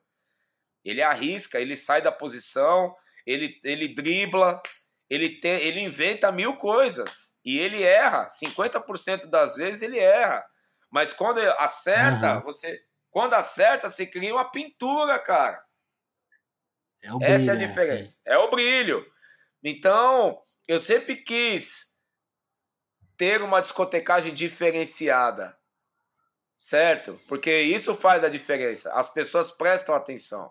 Ele arrisca, ele sai da posição, ele, ele dribla, ele, tem, ele inventa mil coisas e ele erra. 50% das vezes ele erra. Mas quando acerta, uhum. você. Quando acerta, você cria uma pintura, cara. É brilho, Essa é a né? diferença. É o brilho. Então, eu sempre quis ter uma discotecagem diferenciada. Certo? Porque isso faz a diferença. As pessoas prestam atenção.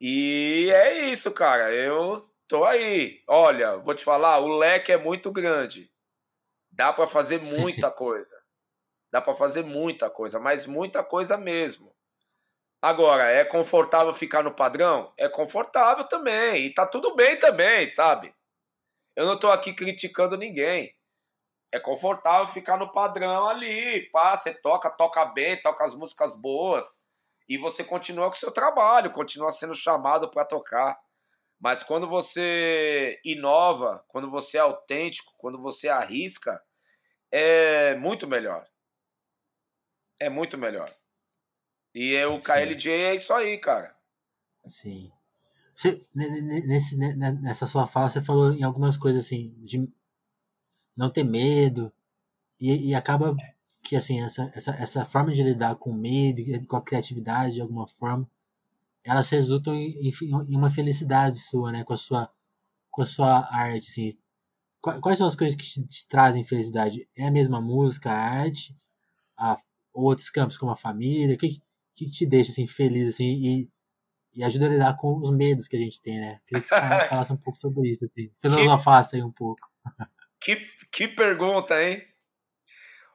E é isso, cara. Eu tô aí. Olha, vou te falar, o leque é muito grande. Dá para fazer *laughs* muita coisa. Dá para fazer muita coisa, mas muita coisa mesmo. Agora, é confortável ficar no padrão? É confortável também. E tá tudo bem também, sabe? Eu não tô aqui criticando ninguém. É confortável ficar no padrão ali. Pá, você toca, toca bem, toca as músicas boas e você continua com o seu trabalho, continua sendo chamado para tocar. Mas quando você inova, quando você é autêntico, quando você arrisca, é muito melhor. É muito melhor. E é, o KLJ é isso aí, cara. Sim. Você, nesse, nessa sua fala, você falou em algumas coisas assim, de não ter medo, e, e acaba que assim essa, essa, essa forma de lidar com medo, com a criatividade de alguma forma, elas resultam em, em uma felicidade sua, né, com a sua com a sua arte, assim. Quais são as coisas que te, te trazem felicidade? É a mesma música, a arte, a, outros campos como a família, o que, que te deixa assim feliz assim e, e ajuda a lidar com os medos que a gente tem, né? Queria que você falasse um pouco sobre isso, assim. *laughs* Filosofasse aí um pouco. Que, que pergunta, hein?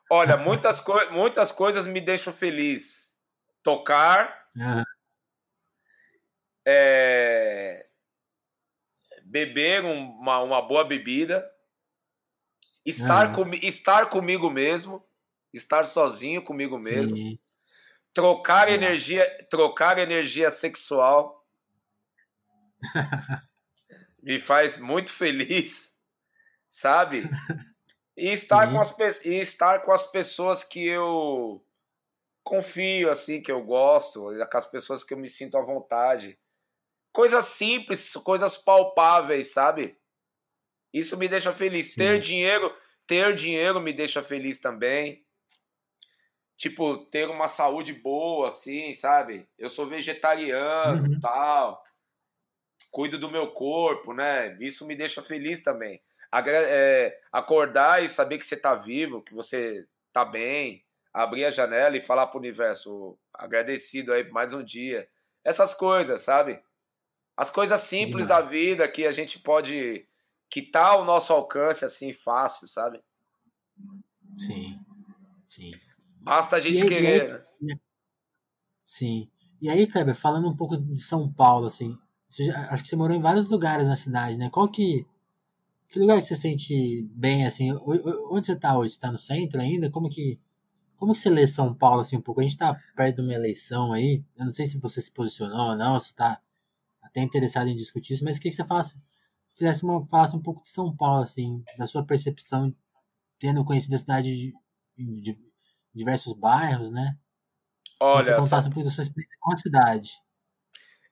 Olha, muitas, co *laughs* muitas coisas me deixam feliz. Tocar. Uhum. É, beber uma, uma boa bebida. Estar, uhum. com, estar comigo mesmo. Estar sozinho comigo mesmo. Sim. Trocar uhum. energia, trocar energia sexual. *laughs* me faz muito feliz. Sabe? *laughs* E estar, com as, e estar com as pessoas que eu confio, assim, que eu gosto, com as pessoas que eu me sinto à vontade. Coisas simples, coisas palpáveis, sabe? Isso me deixa feliz. Sim. Ter dinheiro, ter dinheiro me deixa feliz também. Tipo, ter uma saúde boa, assim, sabe? Eu sou vegetariano, uhum. tal. Cuido do meu corpo, né? Isso me deixa feliz também é, acordar e saber que você está vivo, que você está bem, abrir a janela e falar para o universo, agradecido aí por mais um dia. Essas coisas, sabe? As coisas simples Demais. da vida que a gente pode. que tá ao nosso alcance assim, fácil, sabe? Sim. Sim. Basta a gente e, querer. E aí, sim. E aí, Kleber, falando um pouco de São Paulo, assim, já, acho que você morou em vários lugares na cidade, né? Qual que que lugar que você sente bem, assim? Onde você tá hoje? Você tá no centro ainda? Como que, como que você lê São Paulo, assim, um pouco? A gente tá perto de uma eleição aí. Eu não sei se você se posicionou ou não, se tá até interessado em discutir isso, mas o que, que você falasse, fizesse uma, falasse um pouco de São Paulo, assim, da sua percepção, tendo conhecido a cidade de, de diversos bairros, né? Olha. Contasse um pouco da sua experiência com a cidade.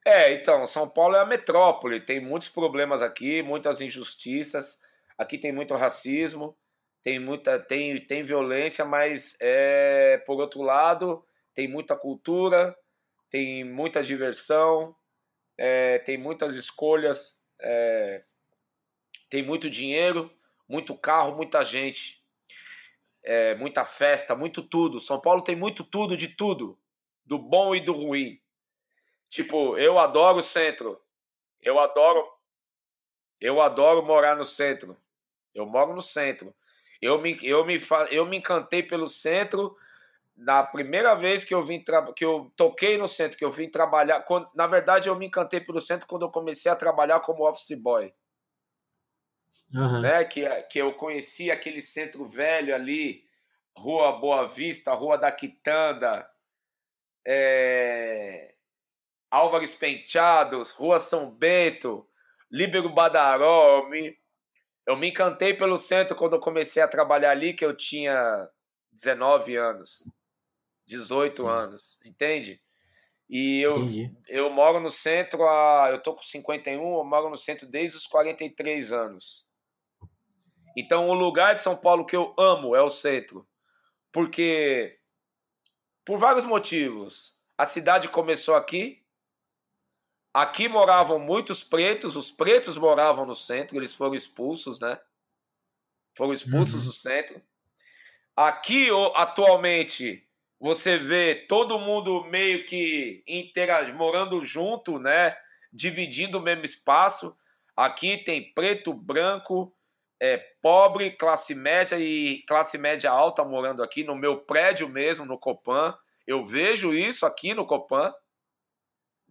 É, então, São Paulo é a metrópole, tem muitos problemas aqui, muitas injustiças, aqui tem muito racismo, tem muita tem, tem violência, mas é, por outro lado, tem muita cultura, tem muita diversão, é, tem muitas escolhas, é, tem muito dinheiro, muito carro, muita gente, é, muita festa, muito tudo. São Paulo tem muito tudo de tudo, do bom e do ruim. Tipo, eu adoro o centro. Eu adoro. Eu adoro morar no centro. Eu moro no centro. Eu me, eu me, eu me encantei pelo centro na primeira vez que eu vim que eu toquei no centro, que eu vim trabalhar. Quando, na verdade, eu me encantei pelo centro quando eu comecei a trabalhar como office boy. uhum. né? Que, que eu conheci aquele centro velho ali, Rua Boa Vista, Rua da Quitanda, é... Álvares Penteados, Rua São Bento, Líbero Badaró. Eu me, eu me encantei pelo centro quando eu comecei a trabalhar ali, que eu tinha 19 anos, 18 Sim. anos, entende? E eu, eu moro no centro, há, eu tô com 51, eu moro no centro desde os 43 anos. Então, o lugar de São Paulo que eu amo é o centro. Porque, por vários motivos, a cidade começou aqui. Aqui moravam muitos pretos, os pretos moravam no centro, eles foram expulsos, né? Foram expulsos uhum. do centro. Aqui, atualmente, você vê todo mundo meio que interagindo, morando junto, né? Dividindo o mesmo espaço. Aqui tem preto, branco, é, pobre, classe média e classe média alta morando aqui no meu prédio mesmo, no Copan. Eu vejo isso aqui no Copan,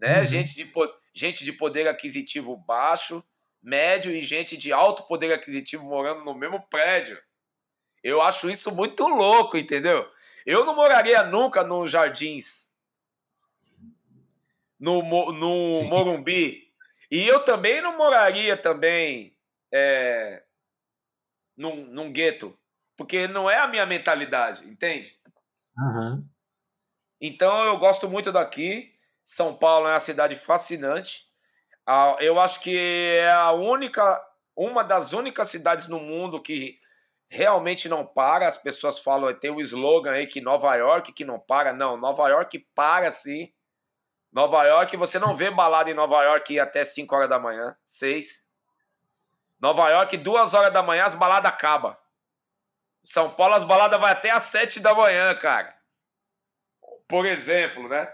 né? Uhum. Gente, de, gente de poder aquisitivo baixo, médio e gente de alto poder aquisitivo morando no mesmo prédio. Eu acho isso muito louco, entendeu? Eu não moraria nunca nos Jardins, no, no Morumbi. E eu também não moraria também é, num, num gueto. Porque não é a minha mentalidade, entende? Uhum. Então eu gosto muito daqui. São Paulo é uma cidade fascinante. Eu acho que é a única, uma das únicas cidades no mundo que realmente não para. As pessoas falam, tem o um slogan aí que Nova York que não para. Não, Nova York para sim. Nova York, você não vê balada em Nova York até 5 horas da manhã, 6. Nova York, 2 horas da manhã, as baladas acabam. São Paulo, as baladas vai até às 7 da manhã, cara. Por exemplo, né?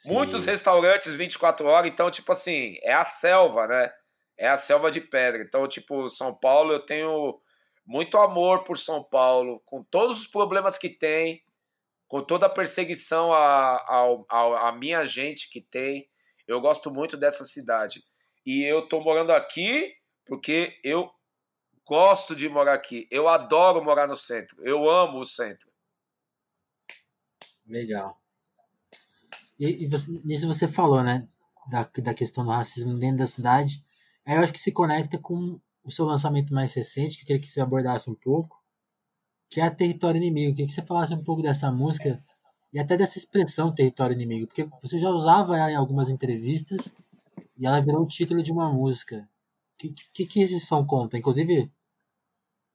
Sim. Muitos restaurantes 24 horas, então, tipo assim, é a selva, né? É a selva de pedra. Então, tipo, São Paulo, eu tenho muito amor por São Paulo, com todos os problemas que tem, com toda a perseguição a, a, a, a minha gente que tem. Eu gosto muito dessa cidade. E eu tô morando aqui porque eu gosto de morar aqui. Eu adoro morar no centro. Eu amo o centro. Legal. E, e você, nisso você falou, né? Da, da questão do racismo dentro da cidade. Aí eu acho que se conecta com o seu lançamento mais recente, que eu queria que você abordasse um pouco, que é a Território Inimigo. Eu queria que você falasse um pouco dessa música e até dessa expressão Território Inimigo, porque você já usava ela em algumas entrevistas e ela virou o título de uma música. O que, que, que esse som conta? Inclusive,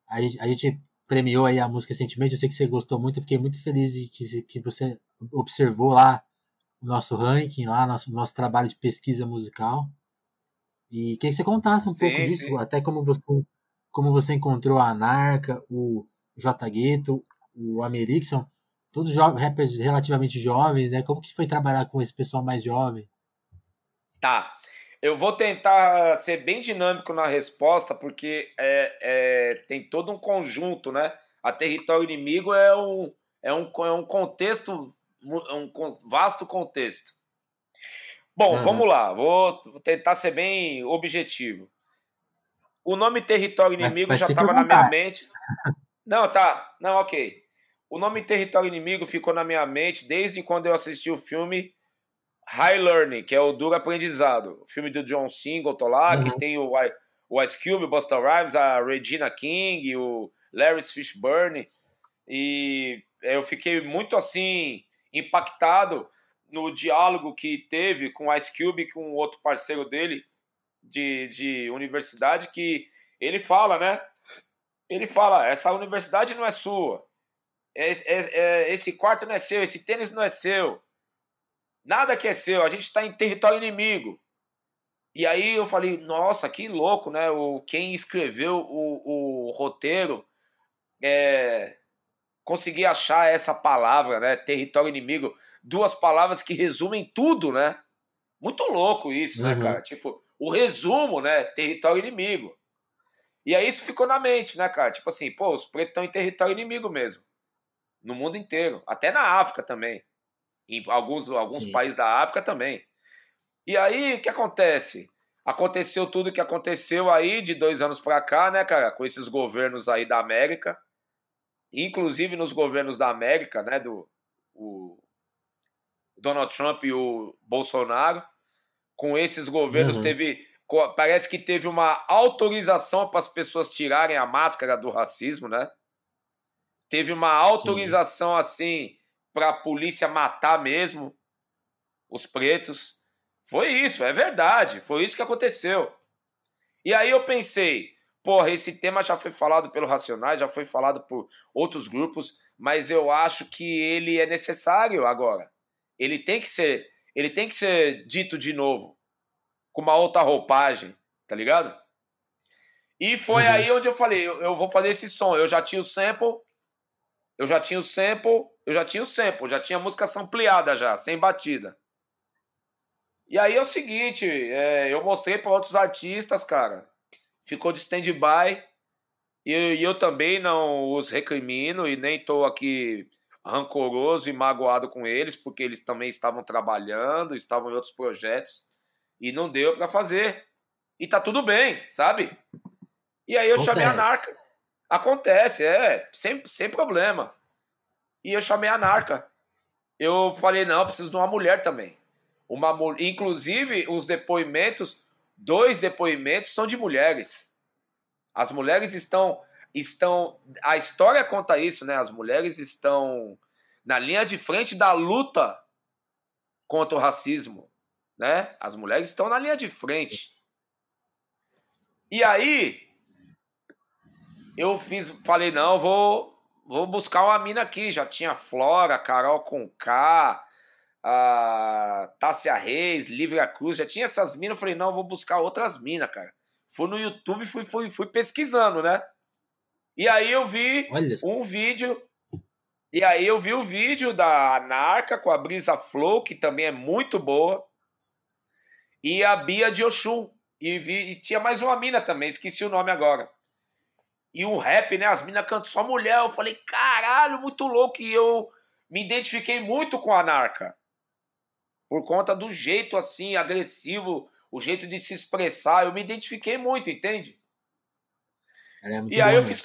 a, a gente premiou aí a música recentemente, eu sei que você gostou muito, eu fiquei muito feliz de que, que você observou lá nosso ranking, lá nosso, nosso trabalho de pesquisa musical. E queria que você contasse um sim, pouco disso, sim. até como você, como você encontrou a Anarca, o J Gueto, o Amerikson, todos jovens, rappers relativamente jovens, né? Como que foi trabalhar com esse pessoal mais jovem? Tá. Eu vou tentar ser bem dinâmico na resposta, porque é, é, tem todo um conjunto, né? A território inimigo é um, é um, é um contexto, um vasto contexto. Bom, uhum. vamos lá. Vou tentar ser bem objetivo. O nome Território Inimigo mas, mas já estava na minha mente. Não, tá. Não, ok. O nome Território Inimigo ficou na minha mente desde quando eu assisti o filme High Learning, que é o Duro Aprendizado. O filme do John Singleton lá, uhum. que tem o, o Ice Cube, o Busta Rhymes, a Regina King, o Larry Fishburne. E eu fiquei muito assim impactado no diálogo que teve com o Ice Cube com outro parceiro dele de, de universidade, que ele fala, né? Ele fala: essa universidade não é sua, é, é, é, esse quarto não é seu, esse tênis não é seu, nada que é seu, a gente está em território inimigo. E aí eu falei, nossa, que louco, né? O, quem escreveu o, o roteiro é, conseguir achar essa palavra, né? Território inimigo duas palavras que resumem tudo, né? Muito louco isso, né, uhum. né, cara? Tipo, o resumo, né? Território inimigo. E aí isso ficou na mente, né, cara? Tipo assim, pô, os pretos estão em território inimigo mesmo. No mundo inteiro. Até na África também. Em alguns, alguns países da África também. E aí, o que acontece? aconteceu tudo que aconteceu aí de dois anos para cá, né, cara, com esses governos aí da América, inclusive nos governos da América, né, do o Donald Trump e o Bolsonaro, com esses governos uhum. teve parece que teve uma autorização para as pessoas tirarem a máscara do racismo, né? Teve uma autorização Sim. assim para a polícia matar mesmo os pretos. Foi isso, é verdade. Foi isso que aconteceu. E aí eu pensei, porra, esse tema já foi falado pelo Racionais, já foi falado por outros grupos, mas eu acho que ele é necessário agora. Ele tem que ser, ele tem que ser dito de novo, com uma outra roupagem, tá ligado? E foi uhum. aí onde eu falei, eu, eu vou fazer esse som. Eu já tinha o sample, eu já tinha o sample, eu já tinha o sample, já tinha a música ampliada já, sem batida. E aí é o seguinte, é, eu mostrei para outros artistas, cara. Ficou de stand-by. E eu, eu também não os recrimino e nem tô aqui rancoroso e magoado com eles, porque eles também estavam trabalhando, estavam em outros projetos e não deu para fazer. E tá tudo bem, sabe? E aí eu Acontece. chamei a Narca. Acontece, é, sem, sem problema. E eu chamei a Narca. Eu falei, não, eu preciso de uma mulher também. Uma, inclusive, os depoimentos, dois depoimentos são de mulheres. As mulheres estão estão a história conta isso, né? As mulheres estão na linha de frente da luta contra o racismo, né? As mulheres estão na linha de frente. E aí eu fiz, falei não, vou vou buscar uma mina aqui, já tinha Flora, Carol com K, a Tássia Reis, Lívia Cruz, já tinha essas minas. Eu falei, não, eu vou buscar outras minas, cara. Fui no YouTube, fui, fui, fui pesquisando, né? E aí eu vi Olha. um vídeo. E aí eu vi o vídeo da Anarca com a Brisa Flow, que também é muito boa. E a Bia de Oxum. E, vi, e tinha mais uma mina também, esqueci o nome agora. E o rap, né? As minas cantam só mulher. Eu falei, caralho, muito louco. E eu me identifiquei muito com a Anarca por conta do jeito assim agressivo, o jeito de se expressar, eu me identifiquei muito, entende? É e aí eu fiz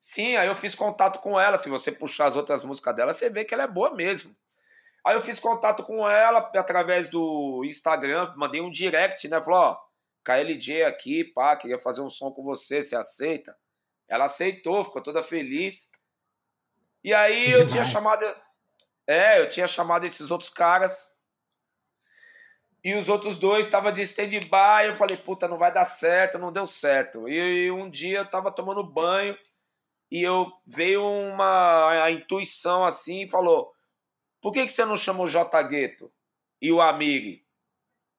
sim, aí eu fiz contato com ela. Se você puxar as outras músicas dela, você vê que ela é boa mesmo. Aí eu fiz contato com ela através do Instagram, mandei um direct, né? Falou, ó, KLJ aqui, pá, queria fazer um som com você, você aceita? Ela aceitou, ficou toda feliz. E aí que eu demais. tinha chamado. É, eu tinha chamado esses outros caras e os outros dois estavam de stand-by. Eu falei, puta, não vai dar certo, não deu certo. E um dia eu tava tomando banho e eu veio uma a intuição assim e falou: por que, que você não chama o J Gueto e o Amiri?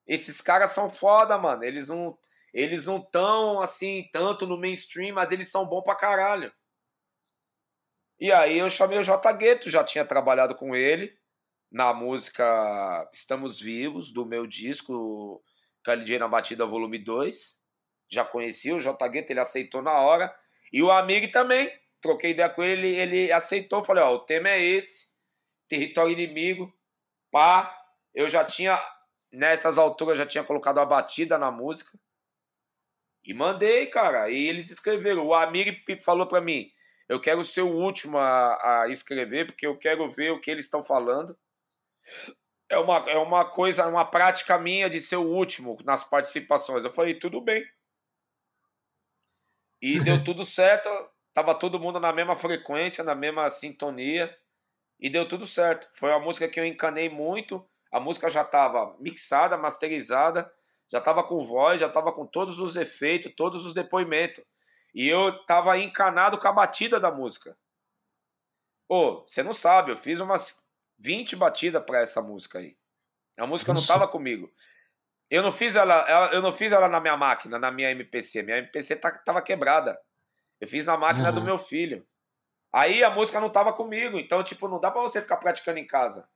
Esses caras são foda, mano. Eles não eles não tão assim tanto no mainstream, mas eles são bons pra caralho. E aí eu chamei o J Gueto, já tinha trabalhado com ele na música Estamos Vivos, do meu disco Calidei na Batida Volume 2. Já conheci o J. Guetta, ele aceitou na hora. E o amigo também, troquei ideia com ele, ele aceitou. Falei, ó, o tema é esse, território inimigo. Pá, eu já tinha, nessas alturas, já tinha colocado a batida na música. E mandei, cara. E eles escreveram. O amigo falou para mim: eu quero ser o último a, a escrever, porque eu quero ver o que eles estão falando é uma, é uma coisa, uma prática minha de ser o último nas participações. Eu falei, tudo bem. E *laughs* deu tudo certo, tava todo mundo na mesma frequência, na mesma sintonia, e deu tudo certo. Foi uma música que eu encanei muito, a música já estava mixada, masterizada, já estava com voz, já estava com todos os efeitos, todos os depoimentos. E eu estava encanado com a batida da música. Pô, você não sabe, eu fiz umas 20 batidas para essa música aí. A música Nossa. não tava comigo. Eu não fiz ela, eu não fiz ela na minha máquina, na minha MPC. Minha MPC tá, tava quebrada. Eu fiz na máquina uhum. do meu filho. Aí a música não tava comigo, então tipo, não dá para você ficar praticando em casa.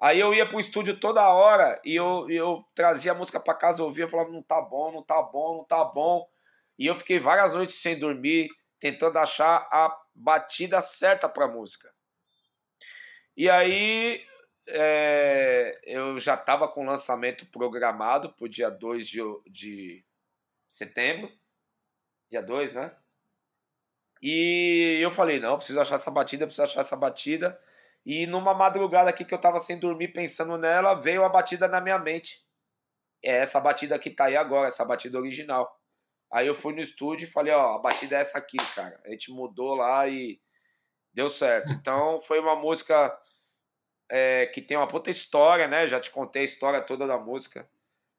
Aí eu ia pro estúdio toda hora e eu, eu trazia a música para casa, eu ouvia, falava, não tá bom, não tá bom, não tá bom. E eu fiquei várias noites sem dormir, tentando achar a batida certa pra música. E aí é, eu já estava com o lançamento programado para o dia 2 de, de setembro. Dia 2, né? E eu falei, não, preciso achar essa batida, preciso achar essa batida. E numa madrugada aqui que eu tava sem dormir pensando nela, veio a batida na minha mente. É essa batida que tá aí agora, essa batida original. Aí eu fui no estúdio e falei, ó, a batida é essa aqui, cara. A gente mudou lá e deu certo. *laughs* Então foi uma música é, que tem uma puta história, né? Já te contei a história toda da música.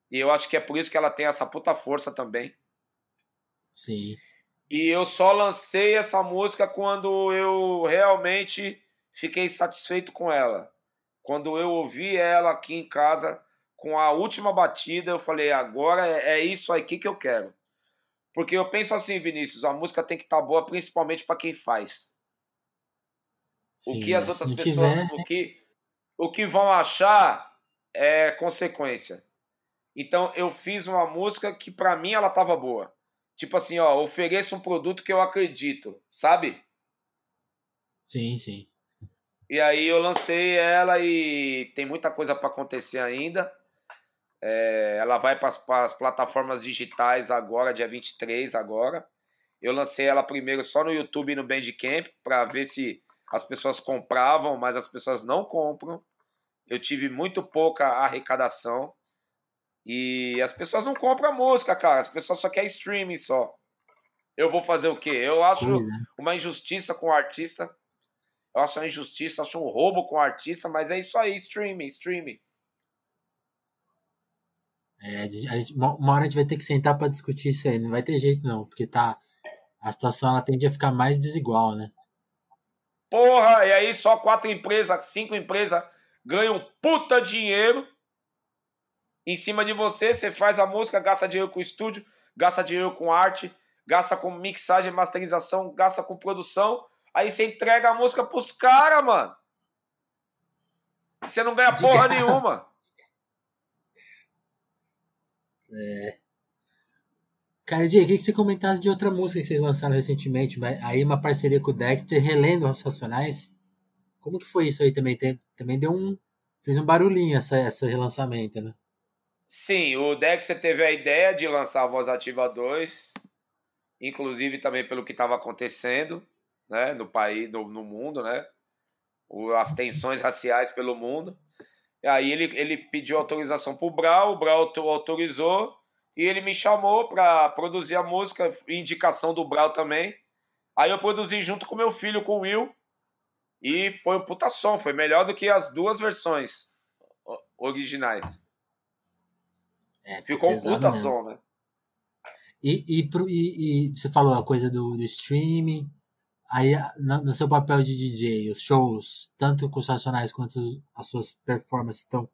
E eu acho que é por isso que ela tem essa puta força também. Sim. E eu só lancei essa música quando eu realmente fiquei satisfeito com ela. Quando eu ouvi ela aqui em casa com a última batida, eu falei: agora é, é isso aqui que eu quero. Porque eu penso assim, Vinícius, a música tem que estar tá boa, principalmente para quem faz. Sim, o que as outras pessoas, tiver... o que o que vão achar é consequência. Então eu fiz uma música que para mim ela tava boa. Tipo assim, ó, ofereço um produto que eu acredito, sabe? Sim, sim. E aí eu lancei ela e tem muita coisa para acontecer ainda. É, ela vai para as plataformas digitais agora, dia 23 agora. Eu lancei ela primeiro só no YouTube e no Bandcamp para ver se as pessoas compravam, mas as pessoas não compram. Eu tive muito pouca arrecadação. E as pessoas não compram música, cara. As pessoas só querem streaming só. Eu vou fazer o quê? Eu acho uma injustiça com o artista. Eu acho uma injustiça, acho um roubo com o artista, mas é isso aí, streaming, streaming. É, gente, uma hora a gente vai ter que sentar para discutir isso aí, não vai ter jeito não, porque tá a situação ela tende a ficar mais desigual, né? Porra, e aí só quatro empresas, cinco empresas ganham puta dinheiro em cima de você, você faz a música, gasta dinheiro com estúdio, gasta dinheiro com arte, gasta com mixagem, masterização, gasta com produção, aí você entrega a música pros caras, mano. Você não ganha porra nenhuma. É. Cara, Diego, queria que você comentasse de outra música que vocês lançaram recentemente, aí uma parceria com o Dexter, relendo os Racionais. Como que foi isso aí também? Tem, também deu um. fez um barulhinho essa, essa relançamento, né? Sim, o Dexter teve a ideia de lançar a Voz Ativa 2, inclusive também pelo que estava acontecendo né, no país, no, no mundo, né? as tensões raciais pelo mundo. E aí ele, ele pediu autorização para o Brau, o Brau autorizou e ele me chamou para produzir a música, indicação do Brau também. Aí eu produzi junto com meu filho, com o Will, e foi um puta som, foi melhor do que as duas versões originais. É, ficou um puta mesmo. som, né? E, e, e, e, você falou a coisa do, do streaming. Aí, no, no, seu papel de DJ, os shows, tanto os nacionais quanto as suas performances estão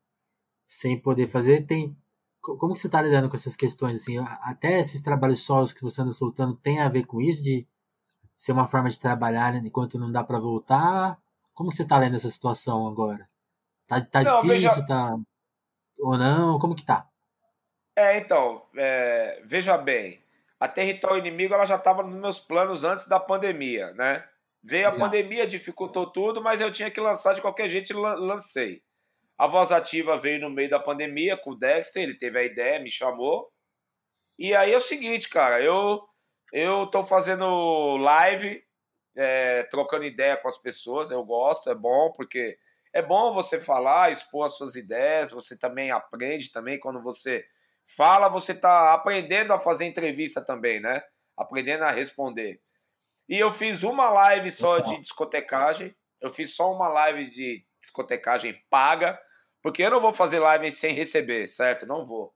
sem poder fazer, tem. Como que você está lidando com essas questões? Assim, até esses trabalhos solos que você anda soltando tem a ver com isso, de ser uma forma de trabalhar enquanto não dá para voltar? Como que você está lendo essa situação agora? Tá, tá não, difícil, veja... tá ou não? Como que tá? É, então, é, veja bem, a Território Inimigo ela já estava nos meus planos antes da pandemia, né? Veio a pandemia, dificultou tudo, mas eu tinha que lançar de qualquer jeito lancei. A Voz Ativa veio no meio da pandemia com o Dexter, ele teve a ideia, me chamou. E aí é o seguinte, cara, eu eu tô fazendo live, é, trocando ideia com as pessoas, eu gosto, é bom, porque é bom você falar, expor as suas ideias, você também aprende também quando você fala, você está aprendendo a fazer entrevista também, né? Aprendendo a responder. E eu fiz uma live só de discotecagem. Eu fiz só uma live de discotecagem paga, porque eu não vou fazer live sem receber, certo? Não vou.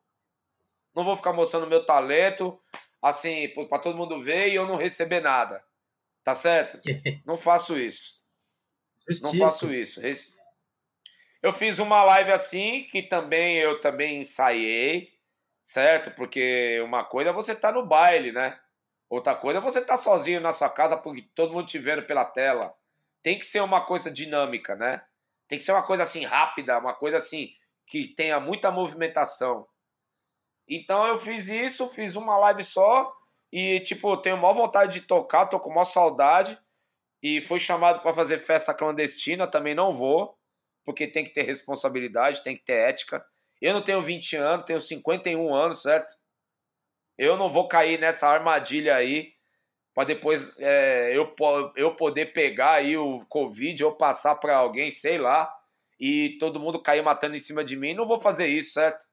Não vou ficar mostrando meu talento assim para todo mundo ver e eu não receber nada. Tá certo? *laughs* Não faço isso. Justiça. Não faço isso. Eu fiz uma live assim que também eu também ensaiei certo? Porque uma coisa é você tá no baile, né? Outra coisa é você tá sozinho na sua casa porque todo mundo te vendo pela tela. Tem que ser uma coisa dinâmica, né? Tem que ser uma coisa assim rápida, uma coisa assim que tenha muita movimentação. Então eu fiz isso, fiz uma live só e tipo, tenho maior vontade de tocar, tô com maior saudade e fui chamado para fazer festa clandestina, também não vou. porque tem que ter responsabilidade, tem que ter ética. Eu não tenho 20 anos, tenho 51 anos, certo? Eu não vou cair nessa armadilha aí para depois é, eu, eu poder pegar aí o Covid ou passar para alguém, sei lá, e todo mundo cair matando em cima de mim. Não vou fazer isso, certo?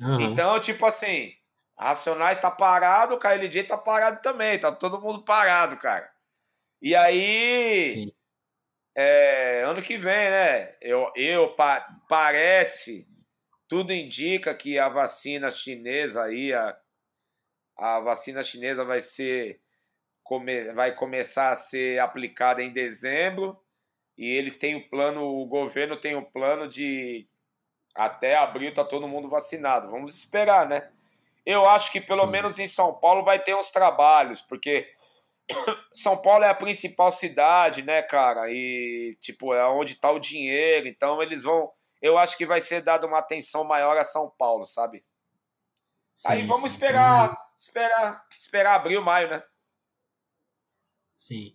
Uhum. Então, tipo assim, Racionais tá parado, o KLJ tá parado também, tá todo mundo parado, cara. E aí, é, ano que vem, né? Eu, eu pa, parece, tudo indica que a vacina chinesa aí, a, a vacina chinesa vai ser come, vai começar a ser aplicada em dezembro e eles têm o um plano, o governo tem um plano de até abril tá todo mundo vacinado. Vamos esperar, né? Eu acho que pelo Sim. menos em São Paulo vai ter uns trabalhos, porque *coughs* São Paulo é a principal cidade, né, cara? E, tipo, é onde tá o dinheiro. Então, eles vão. Eu acho que vai ser dado uma atenção maior a São Paulo, sabe? Sim, Aí vamos sim. esperar, esperar, esperar abril, maio, né? Sim.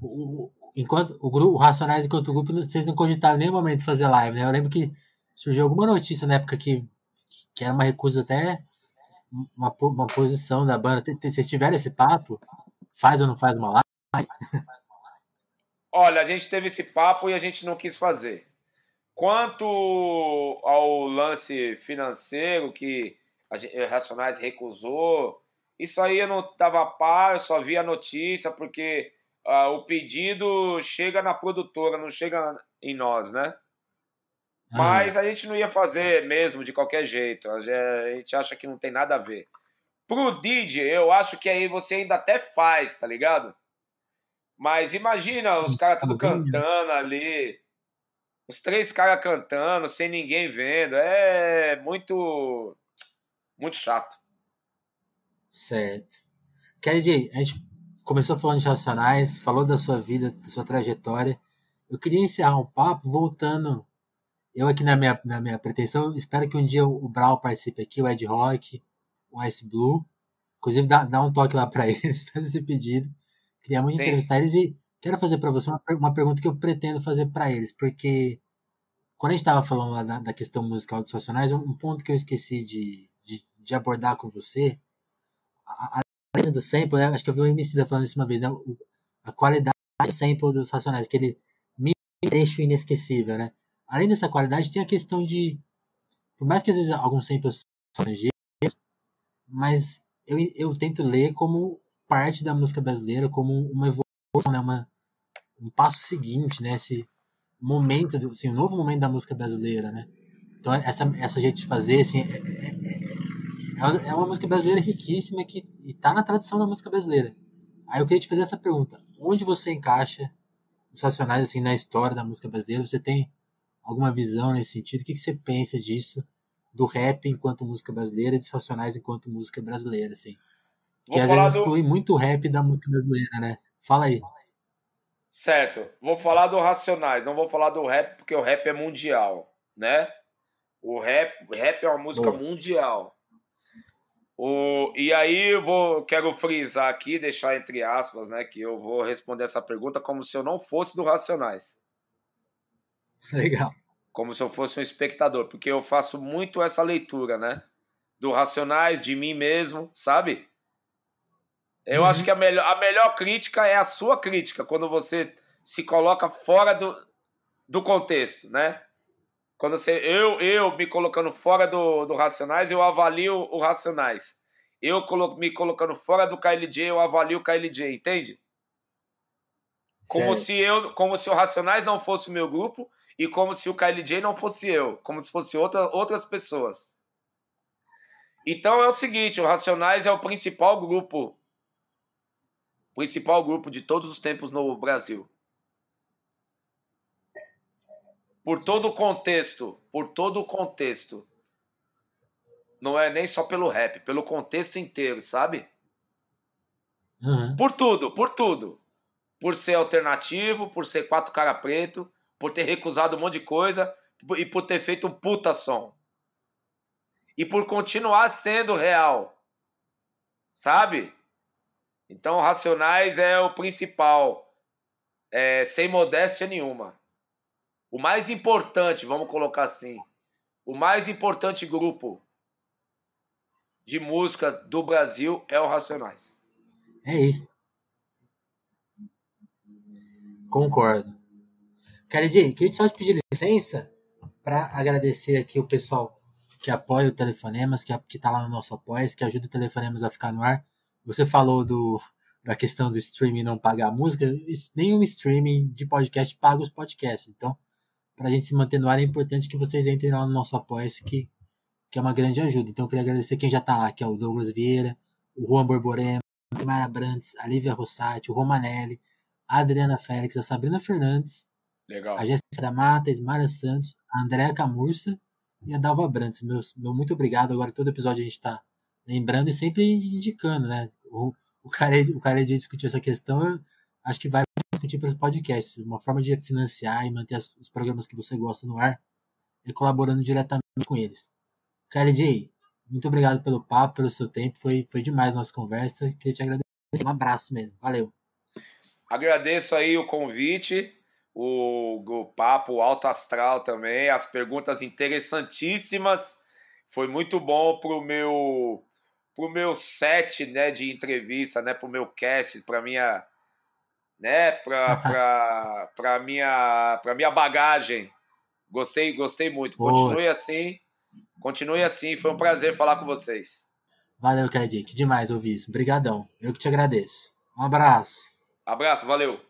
O, enquanto o grupo, o Racionais enquanto grupo, vocês não cogitaram em nenhum momento de fazer live, né? Eu lembro que surgiu alguma notícia na época que, que era uma recusa até uma, uma posição da banda. Vocês tiveram esse papo? Faz ou não faz uma live? Olha, a gente teve esse papo e a gente não quis fazer. Quanto ao lance financeiro que a Racionais recusou, isso aí eu não estava a par, eu só vi a notícia, porque uh, o pedido chega na produtora, não chega em nós, né? Mas a gente não ia fazer mesmo de qualquer jeito. A gente acha que não tem nada a ver. Pro DJ, eu acho que aí você ainda até faz, tá ligado? Mas imagina os caras tudo cantando ali. Os três caras cantando, sem ninguém vendo. É muito. Muito chato. Certo. Kennedy, a gente começou falando de Racionais, falou da sua vida, da sua trajetória. Eu queria encerrar um papo voltando eu aqui na minha, na minha pretensão, espero que um dia o Brawl participe aqui, o Ed Rock, o Ice Blue. Inclusive, dá, dá um toque lá para *laughs* eles, faz esse pedido. Queria muito Sim. entrevistar eles e quero fazer para você uma, uma pergunta que eu pretendo fazer para eles, porque quando a gente estava falando lá da, da, questão musical dos Racionais, um, ponto que eu esqueci de, de, de abordar com você, a, a do sample, né? acho que eu vi o MC falando isso uma vez, né? A qualidade do sample dos Racionais, aquele trecho inesquecível, né? Além dessa qualidade, tem a questão de. Por mais que às vezes alguns samples são estrangeiros, mas eu, eu tento ler como parte da música brasileira, como uma evolução, né, uma, um passo seguinte, né, momento, assim, um novo momento da música brasileira, né. Então essa, essa jeito de fazer, assim, é, é, é, é uma música brasileira riquíssima que está na tradição da música brasileira. Aí eu queria te fazer essa pergunta: onde você encaixa os Racionais assim na história da música brasileira? Você tem alguma visão nesse sentido? O que, que você pensa disso, do rap enquanto música brasileira e dos Racionais enquanto música brasileira, assim? Que às vezes do... exclui muito o rap da música brasileira, né? Fala aí. Certo. Vou falar do Racionais, não vou falar do rap, porque o rap é mundial, né? O rap, rap é uma música Boa. mundial. O, e aí eu vou, quero frisar aqui, deixar entre aspas, né, que eu vou responder essa pergunta como se eu não fosse do Racionais. *laughs* Legal. Como se eu fosse um espectador, porque eu faço muito essa leitura, né? Do Racionais, de mim mesmo, sabe? Eu uhum. acho que a melhor, a melhor crítica é a sua crítica, quando você se coloca fora do, do contexto, né? Quando você, eu, eu me colocando fora do, do Racionais, eu avalio o Racionais. Eu colo, me colocando fora do KLJ, eu avalio o KLJ, entende? Como se eu, como se o Racionais não fosse o meu grupo e como se o KLJ não fosse eu, como se fosse outra, outras pessoas. Então é o seguinte, o Racionais é o principal grupo, principal grupo de todos os tempos no Brasil. Por todo o contexto, por todo o contexto. Não é nem só pelo rap, pelo contexto inteiro, sabe? Uhum. Por tudo, por tudo. Por ser alternativo, por ser quatro cara preto, por ter recusado um monte de coisa e por ter feito um puta som. E por continuar sendo real. Sabe? Então, Racionais é o principal. É, sem modéstia nenhuma. o mais importante, vamos colocar assim, o mais importante grupo de música do Brasil é o Racionais. É isso. Concordo. Khalid, queria só te pedir licença para agradecer aqui o pessoal que apoia o Telefonemas, que, que tá lá no nosso apoio, que ajuda o Telefonemas a ficar no ar. Você falou do, da questão do streaming não pagar a música. Nenhum streaming de podcast paga os podcasts. Então, para a gente se manter no ar, é importante que vocês entrem lá no nosso apoio, que, que é uma grande ajuda. Então, eu queria agradecer quem já está lá, que é o Douglas Vieira, o Juan Borborema, a Maia Brandes, a Lívia Rossati, o Romanelli, a Adriana Félix, a Sabrina Fernandes, Legal. a Jéssica da Mata, a Ismara Santos, a Andréa Camurça e a Dalva Brandes. Meu, meu muito obrigado. Agora, todo episódio a gente está lembrando e sempre indicando, né? O, o cara, o cara de discutir essa questão, eu acho que vai discutir pelos podcasts. Uma forma de financiar e manter as, os programas que você gosta no ar é colaborando diretamente com eles. KLJ, muito obrigado pelo papo, pelo seu tempo. Foi, foi demais a nossa conversa. Queria te agradecer. Um abraço mesmo. Valeu. Agradeço aí o convite, o, o papo alto astral também, as perguntas interessantíssimas. Foi muito bom pro meu pro meu set, né, de entrevista, né, pro meu cast, para minha né, para *laughs* para para minha para minha bagagem. Gostei, gostei muito. Continue assim. Continue assim, foi um prazer falar com vocês. Valeu, Kedic. Demais ouvir isso. Obrigadão. Eu que te agradeço. Um abraço. Abraço, valeu.